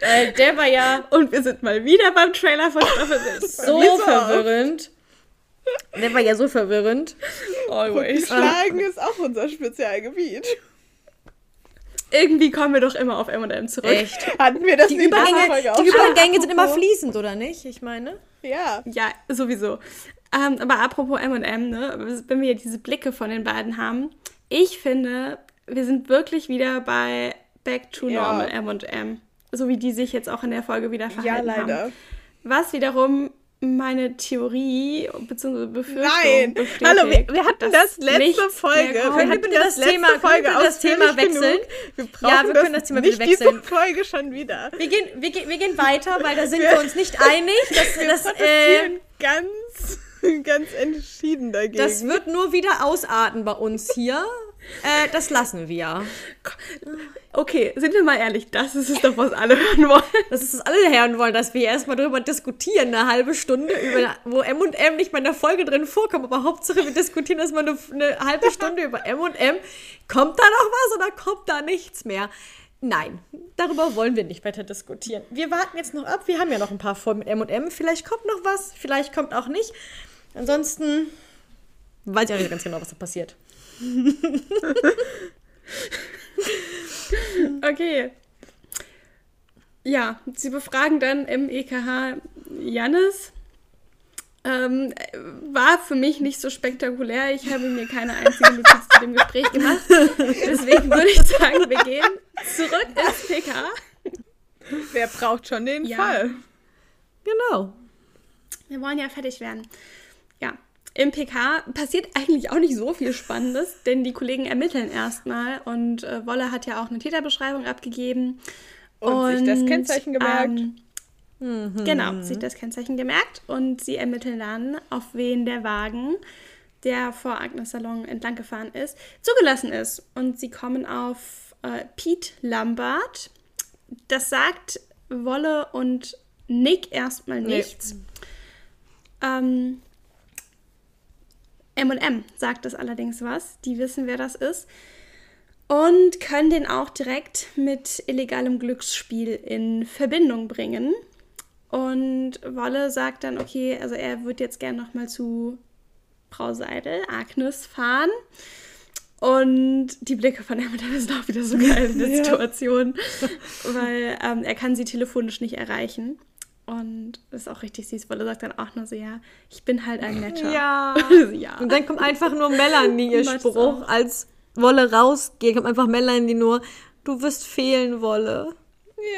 Äh, der war ja. Und wir sind mal wieder beim Trailer von Staffel 6. So verwirrend. Der war ja so verwirrend. Always. Schlagen ist auch unser Spezialgebiet. Irgendwie kommen wir doch immer auf M&M zurück. Echt? Hatten wir das die Übergänge, die Übergänge sind immer fließend, oder nicht? Ich meine. Ja. Ja, sowieso. Ähm, aber apropos M&M, ne, wenn wir ja diese Blicke von den beiden haben, ich finde, wir sind wirklich wieder bei Back to ja. Normal M&M. So wie die sich jetzt auch in der Folge wieder verhalten ja, leider. haben. Was wiederum meine Theorie bzw. Befürchtung Nein, bestätigt, hallo, wir, wir hatten das letzte Folge. Wir können bitte das, das Thema, Folge das Thema wechseln? Wir ja, wir können das, das Thema nicht wechseln. diese Folge schon wieder. Wir gehen, wir, wir gehen weiter, weil da sind wir, wir uns nicht einig. Dass, wir dass, äh, ganz, ganz entschieden dagegen. Das wird nur wieder ausarten bei uns hier. Äh, das lassen wir. Okay, sind wir mal ehrlich, das ist es doch, was alle hören wollen. Das ist es, was alle hören wollen, dass wir erstmal darüber diskutieren, eine halbe Stunde, über, wo M&M nicht mal in der Folge drin vorkommt, aber Hauptsache wir diskutieren erstmal eine, eine halbe Stunde über M&M. Kommt da noch was oder kommt da nichts mehr? Nein, darüber wollen wir nicht weiter diskutieren. Wir warten jetzt noch ab. Wir haben ja noch ein paar Folgen mit M&M. Vielleicht kommt noch was, vielleicht kommt auch nicht. Ansonsten weiß ich auch nicht ganz genau, was da passiert. okay. Ja, sie befragen dann im EKH Jannis. Ähm, war für mich nicht so spektakulär. Ich habe mir keine einzige Notiz zu dem Gespräch gemacht. Deswegen würde ich sagen, wir gehen zurück ins PK. Wer braucht schon den ja. Fall? Genau. Wir wollen ja fertig werden. Im PK passiert eigentlich auch nicht so viel Spannendes, denn die Kollegen ermitteln erstmal und äh, Wolle hat ja auch eine Täterbeschreibung abgegeben. Und, und sich das Kennzeichen gemerkt. Ähm, mhm. Genau, sich das Kennzeichen gemerkt und sie ermitteln dann, auf wen der Wagen, der vor Agnes Salon entlang gefahren ist, zugelassen ist. Und sie kommen auf äh, Pete Lambert. Das sagt Wolle und Nick erstmal nichts. Nee. Ähm, M&M sagt es allerdings was. Die wissen, wer das ist. Und können den auch direkt mit illegalem Glücksspiel in Verbindung bringen. Und Wolle sagt dann, okay, also er wird jetzt gern nochmal zu Frau Seidel, Agnes, fahren. Und die Blicke von Emma sind auch wieder so geil in der. Situation, weil ähm, er kann sie telefonisch nicht erreichen. Und das ist auch richtig süß, weil er sagt dann auch nur so, ja, ich bin halt ein netter. Ja. ja. Und dann kommt einfach nur Melanie, ihr Spruch, als Wolle rausgeht, kommt einfach Melanie nur, du wirst fehlen, Wolle.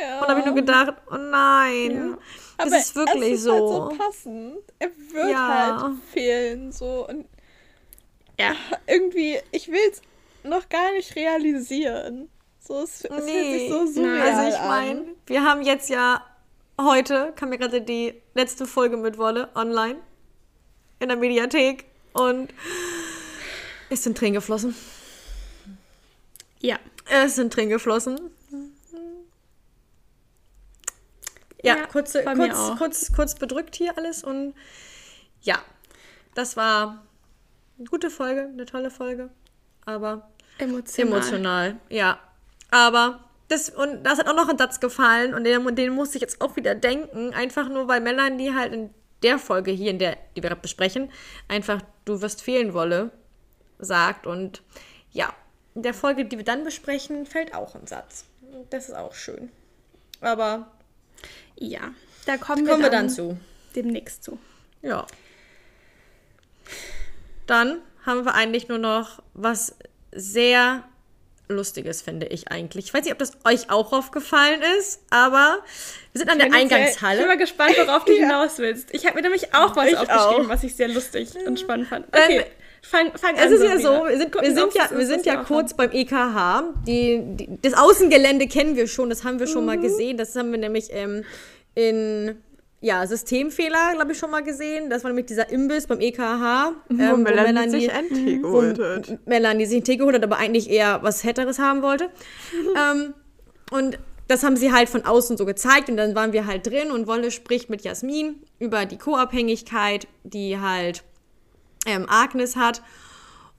Ja. Und da habe ich nur gedacht, oh nein. Das Aber ist wirklich es ist so. Halt so passend. Er wird Ja. halt fehlen so und ja. irgendwie, ich will es noch gar nicht realisieren. So, es, es fühlt sich so surreal Also ich meine, wir haben jetzt ja heute, kam mir gerade die letzte Folge mit Wolle online in der Mediathek und es sind Tränen geflossen. Ja. Es sind Tränen geflossen. Ja, Ja, kurze, kurz, kurz, kurz bedrückt hier alles und ja, das war eine gute Folge, eine tolle Folge, aber Emotional. emotional, ja. Aber das, und das hat auch noch ein Satz gefallen und den, den musste ich jetzt auch wieder denken, einfach nur, weil Melanie halt in der Folge hier, in der, die wir gerade besprechen, einfach du wirst fehlen wolle, sagt und ja, in der Folge, die wir dann besprechen, fällt auch ein Satz. Das ist auch schön. Aber Ja. Da kommen, kommen wir, wir dann dann zu. demnächst zu. Ja. Dann haben wir eigentlich nur noch was sehr Lustiges, finde ich eigentlich. Ich weiß nicht, ob das euch auch aufgefallen ist, aber wir sind an der Ich bin Eingangshalle. mal gespannt, worauf du hinaus willst. Ich habe mir nämlich auch was Ich aufgeschrieben, auch. was ich sehr lustig und spannend fand. Ähm, Okay, fang, fang an. Es ist ja so, wir sind, wir sind ja, wir sind ja kurz beim EKH. Die, die, das Außengelände kennen wir schon, das haben wir schon mal gesehen. Das haben wir nämlich ähm, in ja, Systemfehler, glaube ich, schon mal gesehen. Das war nämlich dieser Imbiss beim EKH. Wo ähm, Melanie, sich ein Tee geholt hat. wo Melanie sich einen Tee geholt hat, aber eigentlich eher was Hetteres haben wollte. ähm, und das haben sie halt von außen so gezeigt und dann waren wir halt drin und Wolle spricht mit Jasmin über die Co-Abhängigkeit, die halt ähm, Agnes hat.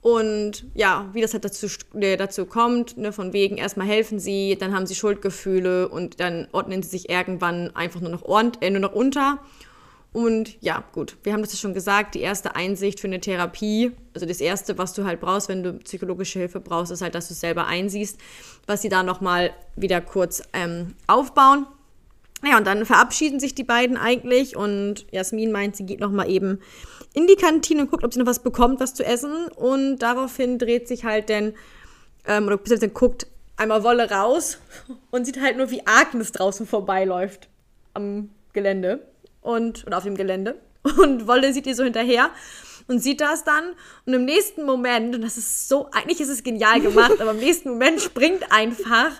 Und ja, wie das halt dazu, äh, dazu kommt, ne, von wegen erstmal helfen sie, dann haben sie Schuldgefühle und dann ordnen sie sich irgendwann einfach nur noch, ordn äh, nur noch unter. Und ja, gut, wir haben das ja schon gesagt, die erste Einsicht für eine Therapie, also das Erste, was du halt brauchst, wenn du psychologische Hilfe brauchst, ist halt, dass du es selber einsiehst, was sie da nochmal wieder kurz ähm, aufbauen. Naja, und dann verabschieden sich die beiden eigentlich und Jasmin meint, sie geht nochmal eben in die Kantine und guckt, ob sie noch was bekommt, was zu essen. Und daraufhin dreht sich halt dann, ähm, oder beziehungsweise guckt einmal Wolle raus und sieht halt nur, wie Agnes draußen vorbeiläuft am Gelände und oder auf dem Gelände. Und Wolle sieht ihr so hinterher und sieht das dann. Und im nächsten Moment, und das ist so, eigentlich ist es genial gemacht, aber im nächsten Moment springt einfach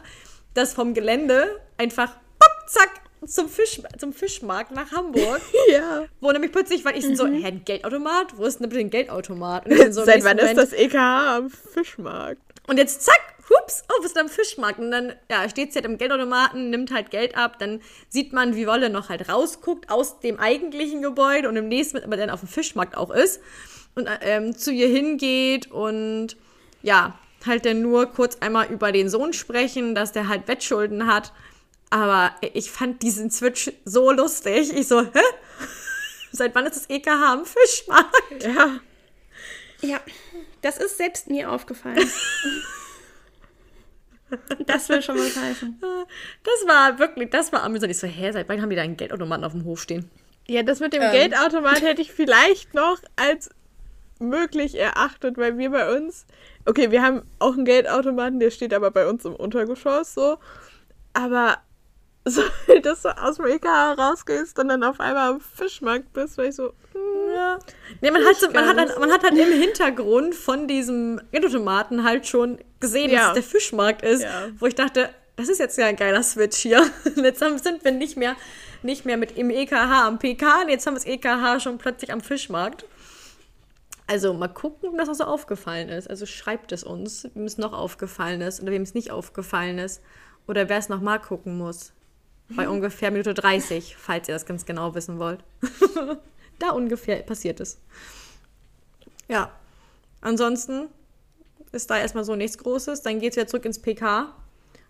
das vom Gelände einfach, pop, zack, zum, Fisch, zum Fischmarkt nach Hamburg. Ja. Wo nämlich plötzlich, weil ich so, hä, ein Geldautomat? Wo ist denn bitte ein Geldautomat? Und, so im Seit wann ist Moment- das EKH am Fischmarkt? und jetzt zack, hups, oh, bist du am Fischmarkt. Und dann ja, steht sie halt am Geldautomaten, nimmt halt Geld ab. Dann sieht man, wie Wolle noch halt rausguckt aus dem eigentlichen Gebäude und im nächsten aber dann auf dem Fischmarkt auch ist. Und ähm, zu ihr hingeht und ja, halt dann nur kurz einmal über den Sohn sprechen, dass der halt Wettschulden hat. Aber ich fand diesen Switch so lustig. Ich so, hä? Seit wann ist das EKH am Fischmarkt? Ja. Ja, das ist selbst mir aufgefallen. das will schon was heißen. Das war wirklich, das war amüsant. Ich so, hä, seit wann haben die da einen Geldautomaten auf dem Hof stehen? Ja, das mit dem Ähm. Geldautomat hätte ich vielleicht noch als möglich erachtet, weil wir bei uns, okay, wir haben auch einen Geldautomaten, der steht aber bei uns im Untergeschoss so, aber so, dass du aus dem EKH rausgehst und dann auf einmal am Fischmarkt bist, weil ich so, hm, Ja. Nee, man hat, so, man, hat halt, man hat halt im Hintergrund von diesem Geldautomaten halt schon gesehen, Ja. dass es der Fischmarkt ist, Ja. wo ich dachte, das ist jetzt ja ein geiler Switch hier. Jetzt haben, sind wir nicht mehr, nicht mehr mit im EKH am PK, und jetzt haben wir das EKH schon plötzlich am Fischmarkt. Also mal gucken, ob das auch so aufgefallen ist. Also schreibt es uns, wem es noch aufgefallen ist oder wem es nicht aufgefallen ist. Oder wer es noch mal gucken muss. Bei ungefähr Minute 30, falls ihr das ganz genau wissen wollt. da ungefähr passiert es. Ja. ansonsten ist da erstmal so nichts Großes. Dann geht es wieder zurück ins PK,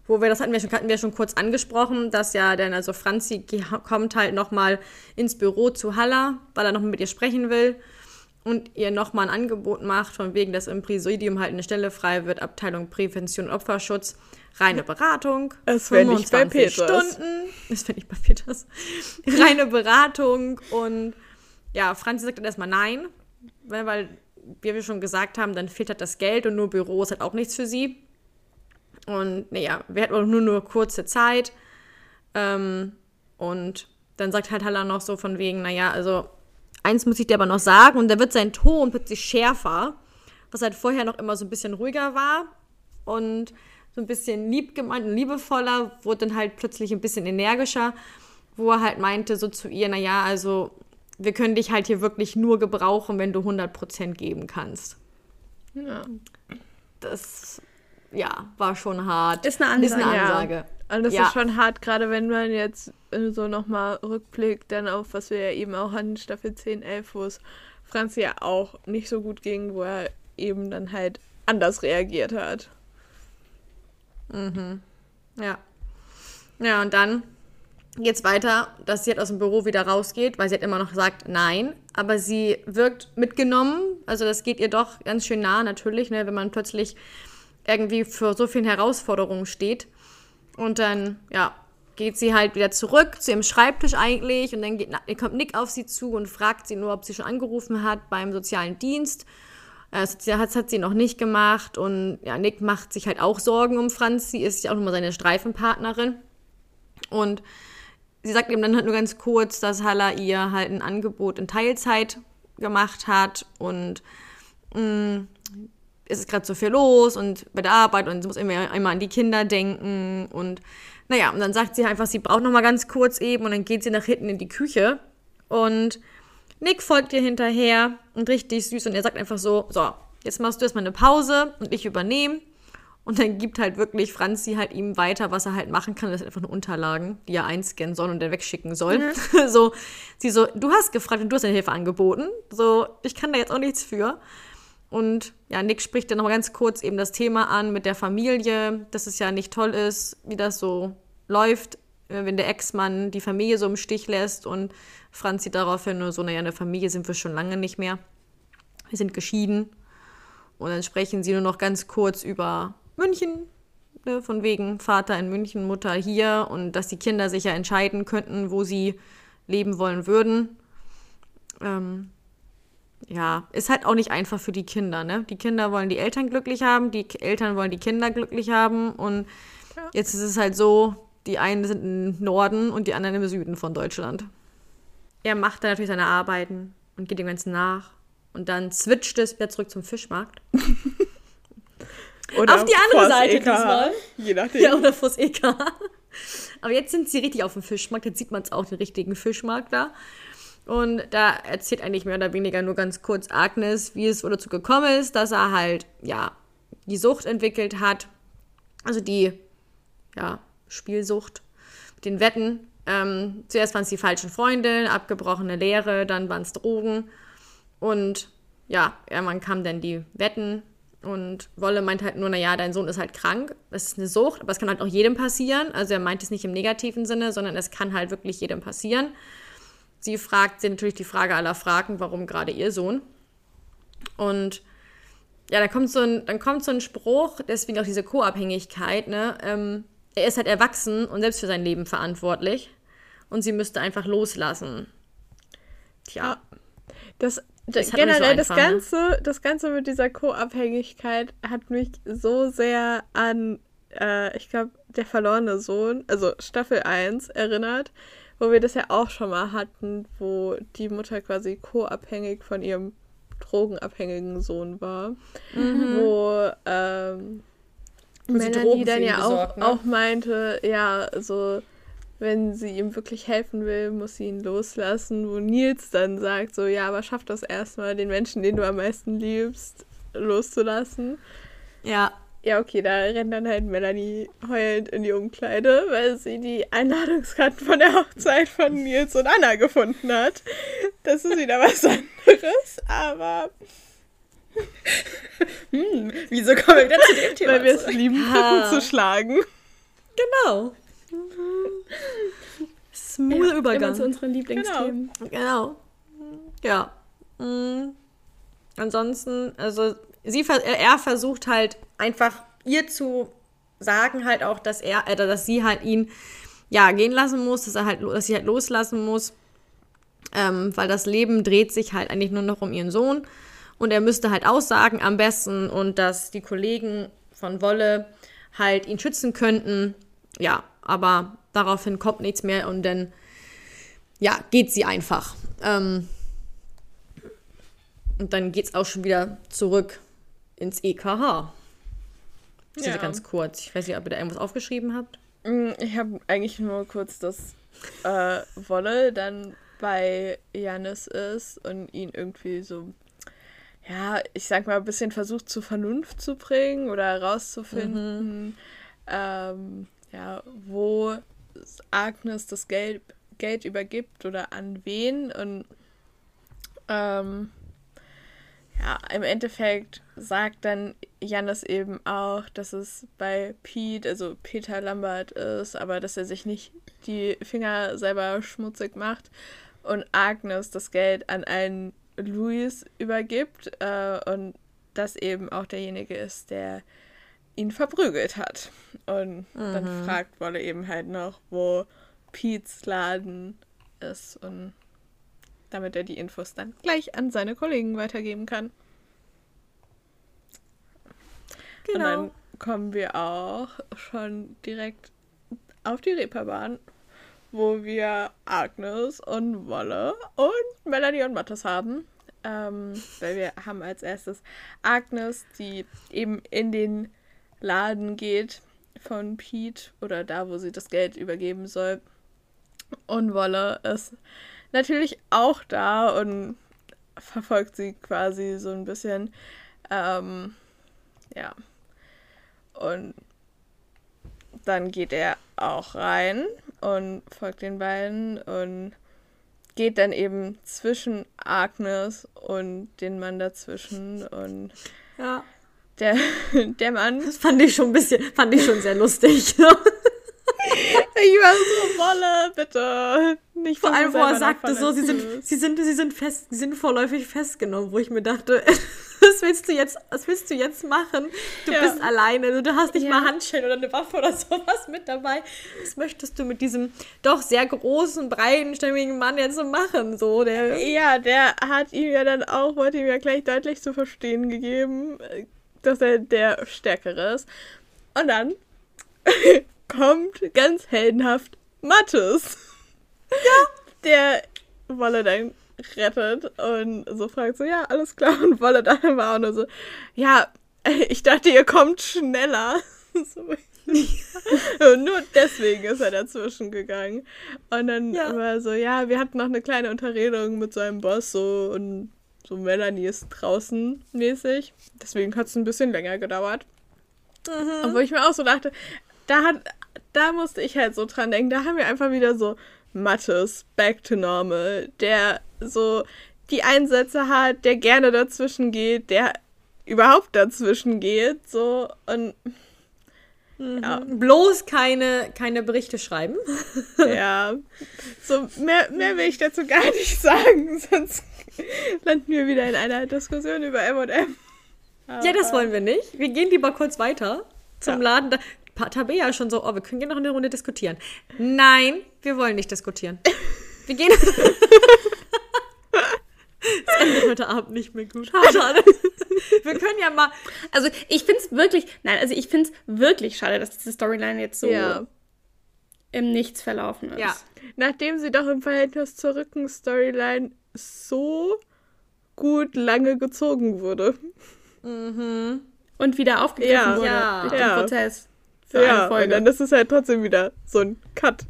wo wir, das hatten wir schon, hatten wir schon kurz angesprochen, dass ja dann, also Franzi kommt halt nochmal ins Büro zu Halla, weil er noch mit ihr sprechen will und ihr nochmal ein Angebot macht, von wegen, dass im Präsidium halt eine Stelle frei wird, Abteilung Prävention und Opferschutz, reine Beratung. Es wäre nicht bei Peters. Stunden. Es wäre nicht bei Peters. reine Beratung und ja, Franzi sagt dann erstmal nein, weil, weil wie wir schon gesagt haben, dann fehlt halt das Geld und nur Büro ist halt auch nichts für sie. Und naja, wir hatten auch nur nur kurze Zeit. Ähm, und dann sagt halt Halla noch so von wegen, naja, also eins muss ich dir aber noch sagen, und da wird sein Ton plötzlich schärfer, was halt vorher noch immer so ein bisschen ruhiger war und so ein bisschen lieb gemeint und liebevoller, wurde dann halt plötzlich ein bisschen energischer, wo er halt meinte so zu ihr, naja, also wir können dich halt hier wirklich nur gebrauchen, wenn du 100% geben kannst. Ja. Das, ja, war schon hart. Ist eine Ansage. Ist eine Ansage. Ja. Und das Ja. ist schon hart, gerade wenn man jetzt so nochmal rückblickt, dann auf, was wir ja eben auch an Staffel 10, 11, wo es Franzi ja auch nicht so gut ging, wo er eben dann halt anders reagiert hat. Ja. Ja, und dann geht's weiter, dass sie halt aus dem Büro wieder rausgeht, weil sie hat immer noch gesagt, nein. Aber sie wirkt mitgenommen. Also das geht ihr doch ganz schön nah natürlich, ne, wenn man plötzlich irgendwie für so vielen Herausforderungen steht. Und dann, ja, geht sie halt wieder zurück zu ihrem Schreibtisch eigentlich und dann geht, kommt Nick auf sie zu und fragt sie nur, ob sie schon angerufen hat beim sozialen Dienst. Äh, Das hat, sie- noch nicht gemacht und ja, Nick macht sich halt auch Sorgen um Franz. Sie ist ja auch nochmal seine Streifenpartnerin. Und sie sagt ihm dann halt nur ganz kurz, dass Halla ihr halt ein Angebot in Teilzeit gemacht hat und mh, es ist gerade so viel los und bei der Arbeit und sie muss immer, immer an die Kinder denken und naja, und dann sagt sie einfach, sie braucht noch mal ganz kurz eben und dann geht sie nach hinten in die Küche und Nick folgt ihr hinterher und richtig süß und er sagt einfach so, so, jetzt machst du erstmal eine Pause und ich übernehme und dann gibt halt wirklich Franzi halt ihm weiter, was er halt machen kann. Das sind einfach nur Unterlagen, die er einscannen soll und dann wegschicken soll. so, sie so, du hast gefragt und du hast deine Hilfe angeboten. So, ich kann da jetzt auch nichts für. Und ja, Nick spricht dann noch ganz kurz eben das Thema an mit der Familie, dass es ja nicht toll ist, wie das so läuft, äh, wenn der Ex-Mann die Familie so im Stich lässt und Franzi daraufhin nur so, naja, eine Familie sind wir schon lange nicht mehr. Wir sind geschieden. Und dann sprechen sie nur noch ganz kurz über München, ne, von wegen Vater in München, Mutter hier und dass die Kinder sich ja entscheiden könnten, wo sie leben wollen würden. Ähm, ja, ist halt auch nicht einfach für die Kinder, ne? Die Kinder wollen die Eltern glücklich haben, die Eltern wollen die Kinder glücklich haben und Ja. jetzt ist es halt so, die einen sind im Norden und die anderen im Süden von Deutschland. Er macht dann natürlich seine Arbeiten und geht dem Ganzen nach und dann switcht es wieder zurück zum Fischmarkt. Oder Auf die andere Seite EKH, diesmal. Je nachdem. Ja, oder vors EK. Aber jetzt sind sie richtig auf dem Fischmarkt. Jetzt sieht man es auch, den richtigen Fischmarkt da. Und da erzählt eigentlich mehr oder weniger nur ganz kurz Agnes, wie es dazu gekommen ist, dass er halt, ja, die Sucht entwickelt hat. Also die, ja, Spielsucht den Wetten. Ähm, zuerst waren es die falschen Freunde, abgebrochene Lehre, dann waren es Drogen. Und ja, irgendwann kamen dann die Wetten. Und Wolle meint halt nur, naja, dein Sohn ist halt krank. Das ist eine Sucht, aber es kann halt auch jedem passieren. Also er meint es nicht im negativen Sinne, sondern es kann halt wirklich jedem passieren. Sie fragt sie natürlich die Frage aller Fragen, warum gerade ihr Sohn. Und ja, dann kommt so ein, dann kommt so ein Spruch, deswegen auch diese Co-Abhängigkeit, ne? Ähm, er ist halt erwachsen und selbst für sein Leben verantwortlich. Und sie müsste einfach loslassen. Tja. Das, Das nicht so generell das ne? Ganze, das Ganze mit dieser Co-Abhängigkeit hat mich so sehr an, äh, ich glaube, der verlorene Sohn, also Staffel 1 erinnert, wo wir das ja auch schon mal hatten, wo die Mutter quasi co-abhängig von ihrem drogenabhängigen Sohn war. Wo ähm, Wo sie Drogen Melanie dann ja besorgt, auch, ne? auch meinte, ja, so wenn sie ihm wirklich helfen will, muss sie ihn loslassen, wo Nils dann sagt, so, ja, aber schaff das erstmal, den Menschen, den du am meisten liebst, loszulassen. Ja. Ja, okay, da rennt dann halt Melanie heulend in die Umkleide, weil sie die Einladungskarten von der Hochzeit von Nils und Anna gefunden hat. Das ist wieder was anderes, aber hm, wieso kommen wir wieder zu dem Thema? Weil wir es lieben, Brücken zu schlagen. Genau. Smooth Immer Übergang. zu unseren Lieblingsthemen. Genau. Ja. Mm. Ansonsten, also sie, äh, er versucht halt einfach ihr zu sagen halt auch, dass er, äh, dass sie halt ihn ja gehen lassen muss, dass er halt, dass sie halt loslassen muss, ähm, weil das Leben dreht sich halt eigentlich nur noch um ihren Sohn und er müsste halt aussagen am besten und dass die Kollegen von Wolle halt ihn schützen könnten. Ja, aber daraufhin kommt nichts mehr und dann ja, geht sie einfach. Ähm, und dann geht's auch schon wieder zurück ins EKH. Das ist Ja. ganz kurz. Ich weiß nicht, ob ihr da irgendwas aufgeschrieben habt. Mm, Ich habe eigentlich nur kurz, dass äh, Wolle dann bei Janis ist und ihn irgendwie so, ja, ich sag mal, ein bisschen versucht zur Vernunft zu bringen oder herauszufinden, ähm, ja, wo Agnes das Geld, Geld übergibt oder an wen und ähm, ja, im Endeffekt sagt dann Janis eben auch, dass es bei Pete, also Peter Lambert ist, aber dass er sich nicht die Finger selber schmutzig macht und Agnes das Geld an einen Louis übergibt äh, und das eben auch derjenige ist, der ihn verprügelt hat. Und dann fragt Wolle eben halt noch, wo Pete's Laden ist und damit er die Infos dann gleich an seine Kollegen weitergeben kann. Und Genau. dann kommen wir auch schon direkt auf die Reeperbahn, wo wir Agnes und Wolle und Melanie und Mattes haben. Ähm, weil wir haben als erstes Agnes, die eben in den Laden geht von Pete oder da, wo sie das Geld übergeben soll. Und Wolle ist natürlich auch da und verfolgt sie quasi so ein bisschen. Ähm, ja. Und dann geht er auch rein und folgt den beiden und geht dann eben zwischen Agnes und den Mann dazwischen und Ja. der, der Mann, Das fand ich schon ein bisschen, fand ich schon sehr lustig. War so, Wolle, bitte, nicht Vor allem, wo er sagte so, sie sind, sie sind, sie sind fest, sie sind vorläufig festgenommen, wo ich mir dachte, was willst du jetzt, was willst du jetzt machen? Du Ja. bist alleine, du, du hast nicht Ja. mal Handschellen oder eine Waffe oder sowas mit dabei. Was möchtest du mit diesem doch sehr großen, breitenstämmigen Mann jetzt so machen? So, der, Ja, der hat ihm ja dann auch, wollte ihm ja gleich deutlich zu verstehen gegeben, dass er der Stärkere ist. Und dann kommt ganz heldenhaft Mattes. Ja. Der Wolle dann rettet und so fragt so, ja, alles klar. Und Wolle dann war auch nur so, ja, ich dachte, ihr kommt schneller. So. Und nur deswegen ist er dazwischen gegangen. Und dann Ja. war er so, ja, wir hatten noch eine kleine Unterredung mit seinem Boss so und so Melanie ist draußen mäßig. Deswegen hat es ein bisschen länger gedauert. Obwohl ich mir auch so dachte, da hat, da musste ich halt so dran denken, da haben wir einfach wieder so Mattes, back to normal, der so die Einsätze hat, der gerne dazwischen geht, der überhaupt dazwischen geht, so und ja, bloß keine, keine Berichte schreiben. ja, so mehr, mehr will ich dazu gar nicht sagen, sonst landen wir wieder in einer Diskussion über M&M. Ja, das wollen wir nicht. Wir gehen lieber kurz weiter zum Ja. Laden. Tabea schon so, oh, wir können gerne noch eine Runde diskutieren. Nein, wir wollen nicht diskutieren. Wir gehen. Das endet heute Abend nicht mehr gut. Schade. Wir können ja mal. Also ich finde es wirklich, nein, also ich finde es wirklich schade, dass diese Storyline jetzt so Ja. im Nichts verlaufen ist. Ja. Nachdem sie doch im Verhältnis zur Rücken-Storyline so gut lange gezogen wurde. Und wieder aufgegriffen Ja. wurde Ja. durch den Ja. Prozess für ja, eine Folge. und dann ist es halt trotzdem wieder so ein Cut.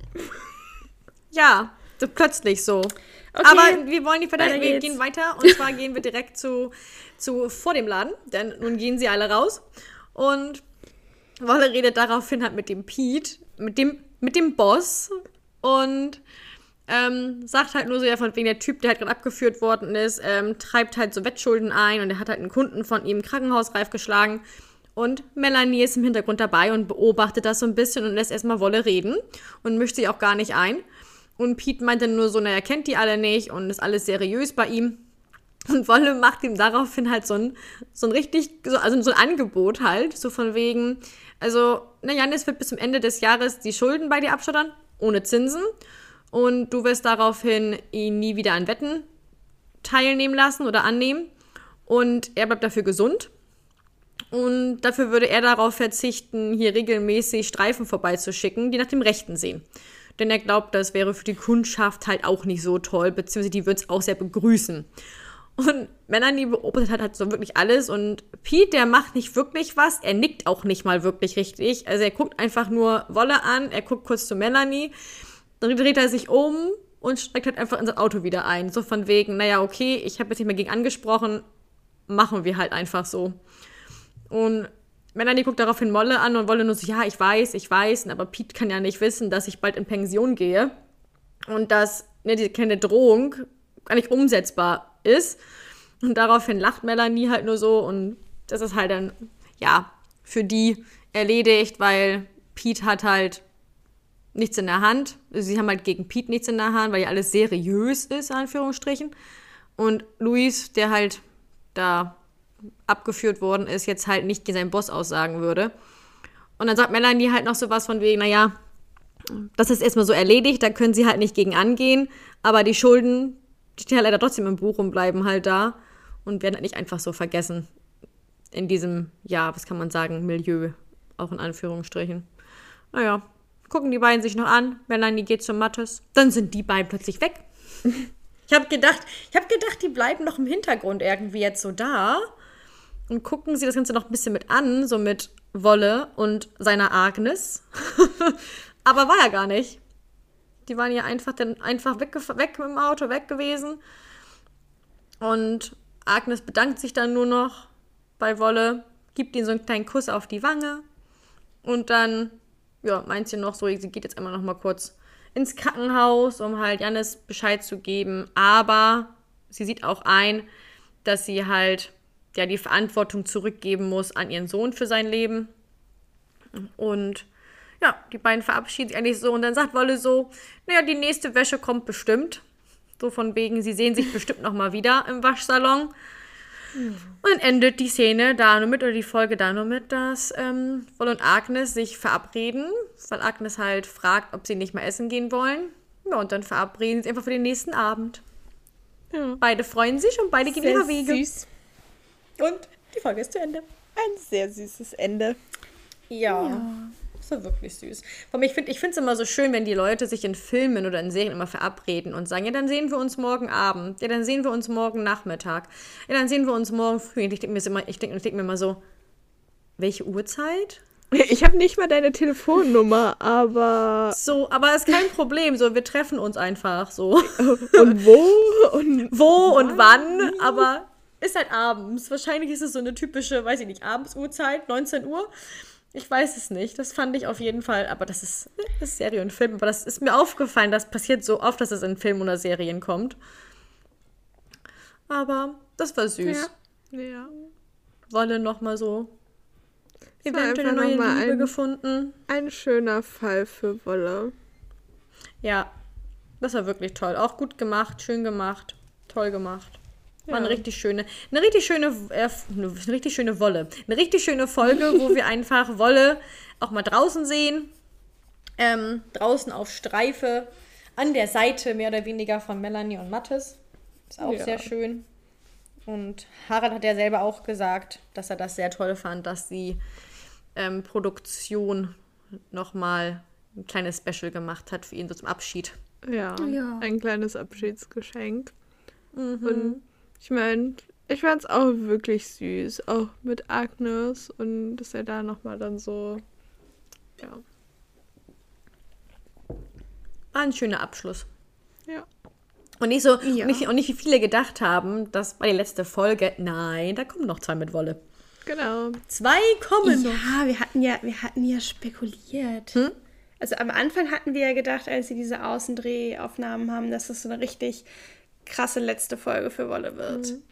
Ja, so plötzlich so. Okay, Aber wir wollen weiter, weiter wir gehen weiter und zwar gehen wir direkt zu, zu vor dem Laden, denn nun gehen sie alle raus und Wolle redet daraufhin halt mit dem Pete, mit dem, mit dem Boss und Ähm, sagt halt nur so, ja, von wegen der Typ, der halt gerade abgeführt worden ist, ähm, treibt halt so Wettschulden ein und er hat halt einen Kunden von ihm krankenhausreif geschlagen. Und Melanie ist im Hintergrund dabei und beobachtet das so ein bisschen und lässt erstmal Wolle reden und mischt sich auch gar nicht ein. Und Pete meinte nur so, naja, kennt die alle nicht und ist alles seriös bei ihm. Und Wolle macht ihm daraufhin halt so ein, so ein richtig, so, also so ein Angebot halt, so von wegen, also, na Janis wird bis zum Ende des Jahres die Schulden bei dir abstottern, ohne Zinsen. Und du wirst daraufhin ihn nie wieder an Wetten teilnehmen lassen oder annehmen. Und er bleibt dafür gesund. Und dafür würde er darauf verzichten, hier regelmäßig Streifen vorbeizuschicken, die nach dem Rechten sehen. Denn er glaubt, das wäre für die Kundschaft halt auch nicht so toll, beziehungsweise die würde es auch sehr begrüßen. Und Melanie beobachtet halt, halt so wirklich alles und Pete, der macht nicht wirklich was, er nickt auch nicht mal wirklich richtig. Also er guckt einfach nur Wolle an, er guckt kurz zu Melanie, dann dreht er sich um und steigt halt einfach in sein Auto wieder ein. So von wegen, naja, okay, ich habe jetzt nicht mehr gegen angesprochen, machen wir halt einfach so. Und Melanie guckt daraufhin Molle an und Wolle nur so, ja, ich weiß, ich weiß, aber Pete kann ja nicht wissen, dass ich bald in Pension gehe und dass ne, diese kleine Drohung gar nicht umsetzbar ist. Und daraufhin lacht Melanie halt nur so und das ist halt dann, ja, für die erledigt, weil Pete hat halt nichts in der Hand. Also sie haben halt gegen Pete nichts in der Hand, weil ja alles seriös ist, Anführungsstrichen. Und Luis, der halt da abgeführt worden ist, jetzt halt nicht seinen Boss aussagen würde. Und dann sagt Melanie halt noch so was von wegen, naja, das ist erstmal so erledigt, da können sie halt nicht gegen angehen, aber die Schulden, die stehen halt leider trotzdem im Buch und bleiben halt da und werden halt nicht einfach so vergessen. In diesem, ja, was kann man sagen, Milieu, auch in Anführungsstrichen. Naja, gucken die beiden sich noch an, Melanie geht zum Mattes, dann sind die beiden plötzlich weg. Ich habe gedacht, ich habe gedacht, die bleiben noch im Hintergrund irgendwie jetzt so da und gucken sie das Ganze noch ein bisschen mit an, so mit Wolle und seiner Agnes. Aber war ja gar nicht. Die waren ja einfach, dann einfach weg, weg mit dem Auto, weg gewesen. Und Agnes bedankt sich dann nur noch bei Wolle, gibt ihm so einen kleinen Kuss auf die Wange. Und dann, ja, meint sie noch so, sie geht jetzt einmal noch mal kurz ins Krankenhaus, um halt Janis Bescheid zu geben. Aber sie sieht auch ein, dass sie halt ja die Verantwortung zurückgeben muss an ihren Sohn für sein Leben. Und ja, die beiden verabschieden sich eigentlich so und dann sagt Wolle so, naja, die nächste Wäsche kommt bestimmt. So von wegen, sie sehen sich bestimmt noch mal wieder im Waschsalon. Und dann endet die Szene da nur mit, oder die Folge da nur mit, dass ähm, Wolle und Agnes sich verabreden, weil Agnes halt fragt, ob sie nicht mehr essen gehen wollen. Ja, und dann verabreden sie einfach für den nächsten Abend. Ja. Beide freuen sich und beide gehen ihre Wege. Süß. Und die Folge ist zu Ende. Ein sehr süßes Ende. Ja. ja. Das war wirklich süß. Vor allem, ich finde es immer so schön, wenn die Leute sich in Filmen oder in Serien immer verabreden und sagen, ja, dann sehen wir uns morgen Abend, ja, dann sehen wir uns morgen Nachmittag, ja, dann sehen wir uns morgen früh. Und ich denke mir, immer, ich denk, ich denk mir immer so, welche Uhrzeit? Ich habe nicht mal deine Telefonnummer, aber. So, aber ist kein Problem. So, wir treffen uns einfach so. Und wo? Und wo und wann? Aber ist halt abends. Wahrscheinlich ist es so eine typische, weiß ich nicht, Abendsuhrzeit, 19 Uhr. Ich weiß es nicht. Das fand ich auf jeden Fall, aber das ist, das ist Serie und Film. Aber das ist mir aufgefallen, das passiert so oft, dass es in Filmen oder Serien kommt. Aber das war süß. Ja. ja. Wolle nochmal so eventuell eine neue Liebe ein, gefunden. Ein schöner Fall für Wolle. Ja, das war wirklich toll. Auch gut gemacht, schön gemacht, toll gemacht. War eine richtig schöne, eine richtig schöne, äh, eine richtig schöne Wolle. Eine richtig schöne Folge, wo wir einfach Wolle auch mal draußen sehen. Ähm, draußen auf Streife, an der Seite mehr oder weniger von Melanie und Mattes. Ist auch ja. sehr schön. Und Harald hat ja selber auch gesagt, dass er das sehr toll fand, dass die ähm, Produktion nochmal ein kleines Special gemacht hat für ihn so zum Abschied. Ja, ja. ein kleines Abschiedsgeschenk. Mhm. Und ich meine, ich fand es auch wirklich süß, auch mit Agnes und dass er da nochmal dann so, ja. War ein schöner Abschluss. Ja. Und nicht so, ja. und, nicht, und nicht wie viele gedacht haben, dass bei der letzten Folge, nein, da kommen noch zwei mit Wolle. Genau. Zwei kommen Ja, wir hatten ja, wir hatten ja spekuliert. Hm? Also am Anfang hatten wir ja gedacht, als sie diese Außendrehaufnahmen haben, dass das so eine richtig krasse letzte Folge für Wolle wird. Mhm.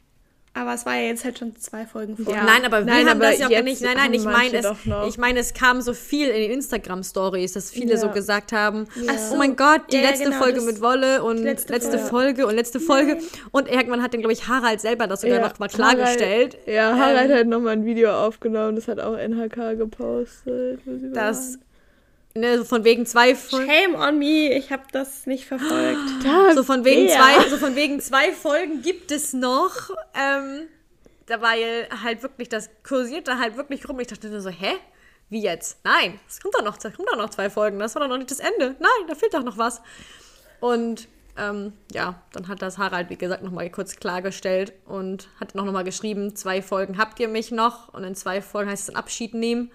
Aber es war ja jetzt halt schon zwei Folgen vor. Ja. Nein, aber wir Nein, haben aber das ja auch nicht. Nein, nein, ich meine es. Ich meine, es kam so viel in den Instagram-Stories, dass viele Ja. so gesagt haben: so. Oh mein Gott, die Ja, ja, letzte genau, Folge das- mit Wolle und letzte, letzte Folge. und letzte Folge. Und irgendwann hat dann, glaube ich, Harald selber das sogar Ja, noch mal klargestellt. Harald, ja, Harald ähm, hat nochmal ein Video aufgenommen, das hat auch NHK gepostet. waren. Ne, so von wegen zwei Folgen. Shame on me, ich habe das nicht verfolgt. Da, So von wegen zwei, so von wegen zwei Folgen gibt es noch. Ähm, da war ja halt wirklich, das kursierte halt wirklich rum. Ich dachte nur so, hä? Wie jetzt? Nein, es kommt doch noch, es kommt doch noch zwei Folgen. Das war doch noch nicht das Ende. Nein, da fehlt doch noch was. Und ähm, ja, dann hat das Harald, wie gesagt, nochmal kurz klargestellt und hat noch mal geschrieben, zwei Folgen habt ihr mich noch und in zwei Folgen heißt es dann Abschied nehmen.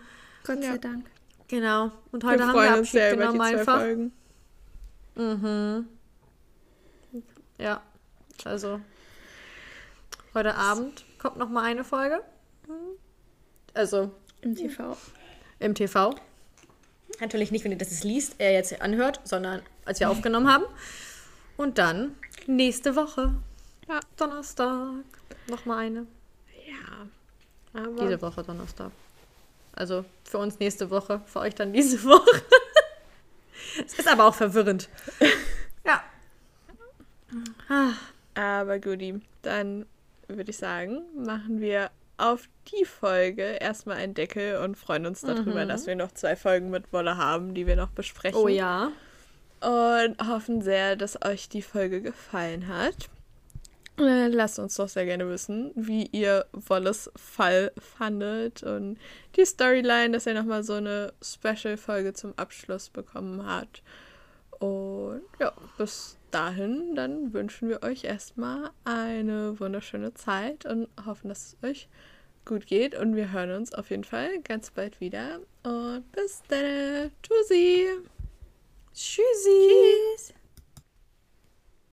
Gott sei Dank. Genau. Und Wir heute haben freuen wir uns Abschied sehr über die genommen zwei einfach. Folgen. Ja, also heute Abend kommt noch mal eine Folge. Also Im TV. im TV. Natürlich nicht, wenn ihr das jetzt liest, äh, jetzt anhört, sondern als wir aufgenommen haben. Und dann nächste Woche, Ja. Donnerstag, noch mal eine. Ja. Aber Diese Woche Donnerstag. Also für uns nächste Woche, für euch dann diese Woche. Es ist aber auch verwirrend. Ja. Ah, Aber Guti, dann würde ich sagen, machen wir auf die Folge erstmal einen Deckel und freuen uns darüber, dass wir noch zwei Folgen mit Wolle haben, die wir noch besprechen. Oh ja. Und hoffen sehr, dass euch die Folge gefallen hat. Äh, Lasst uns doch sehr gerne wissen, wie ihr Wolles Fall fandet und die Storyline, dass er nochmal so eine Special-Folge zum Abschluss bekommen hat. Und ja, bis dahin, dann wünschen wir euch erstmal eine wunderschöne Zeit und hoffen, dass es euch gut geht. Und wir hören uns auf jeden Fall ganz bald wieder. Und bis dann. Tschüssi. Tschüssi. Tschüss.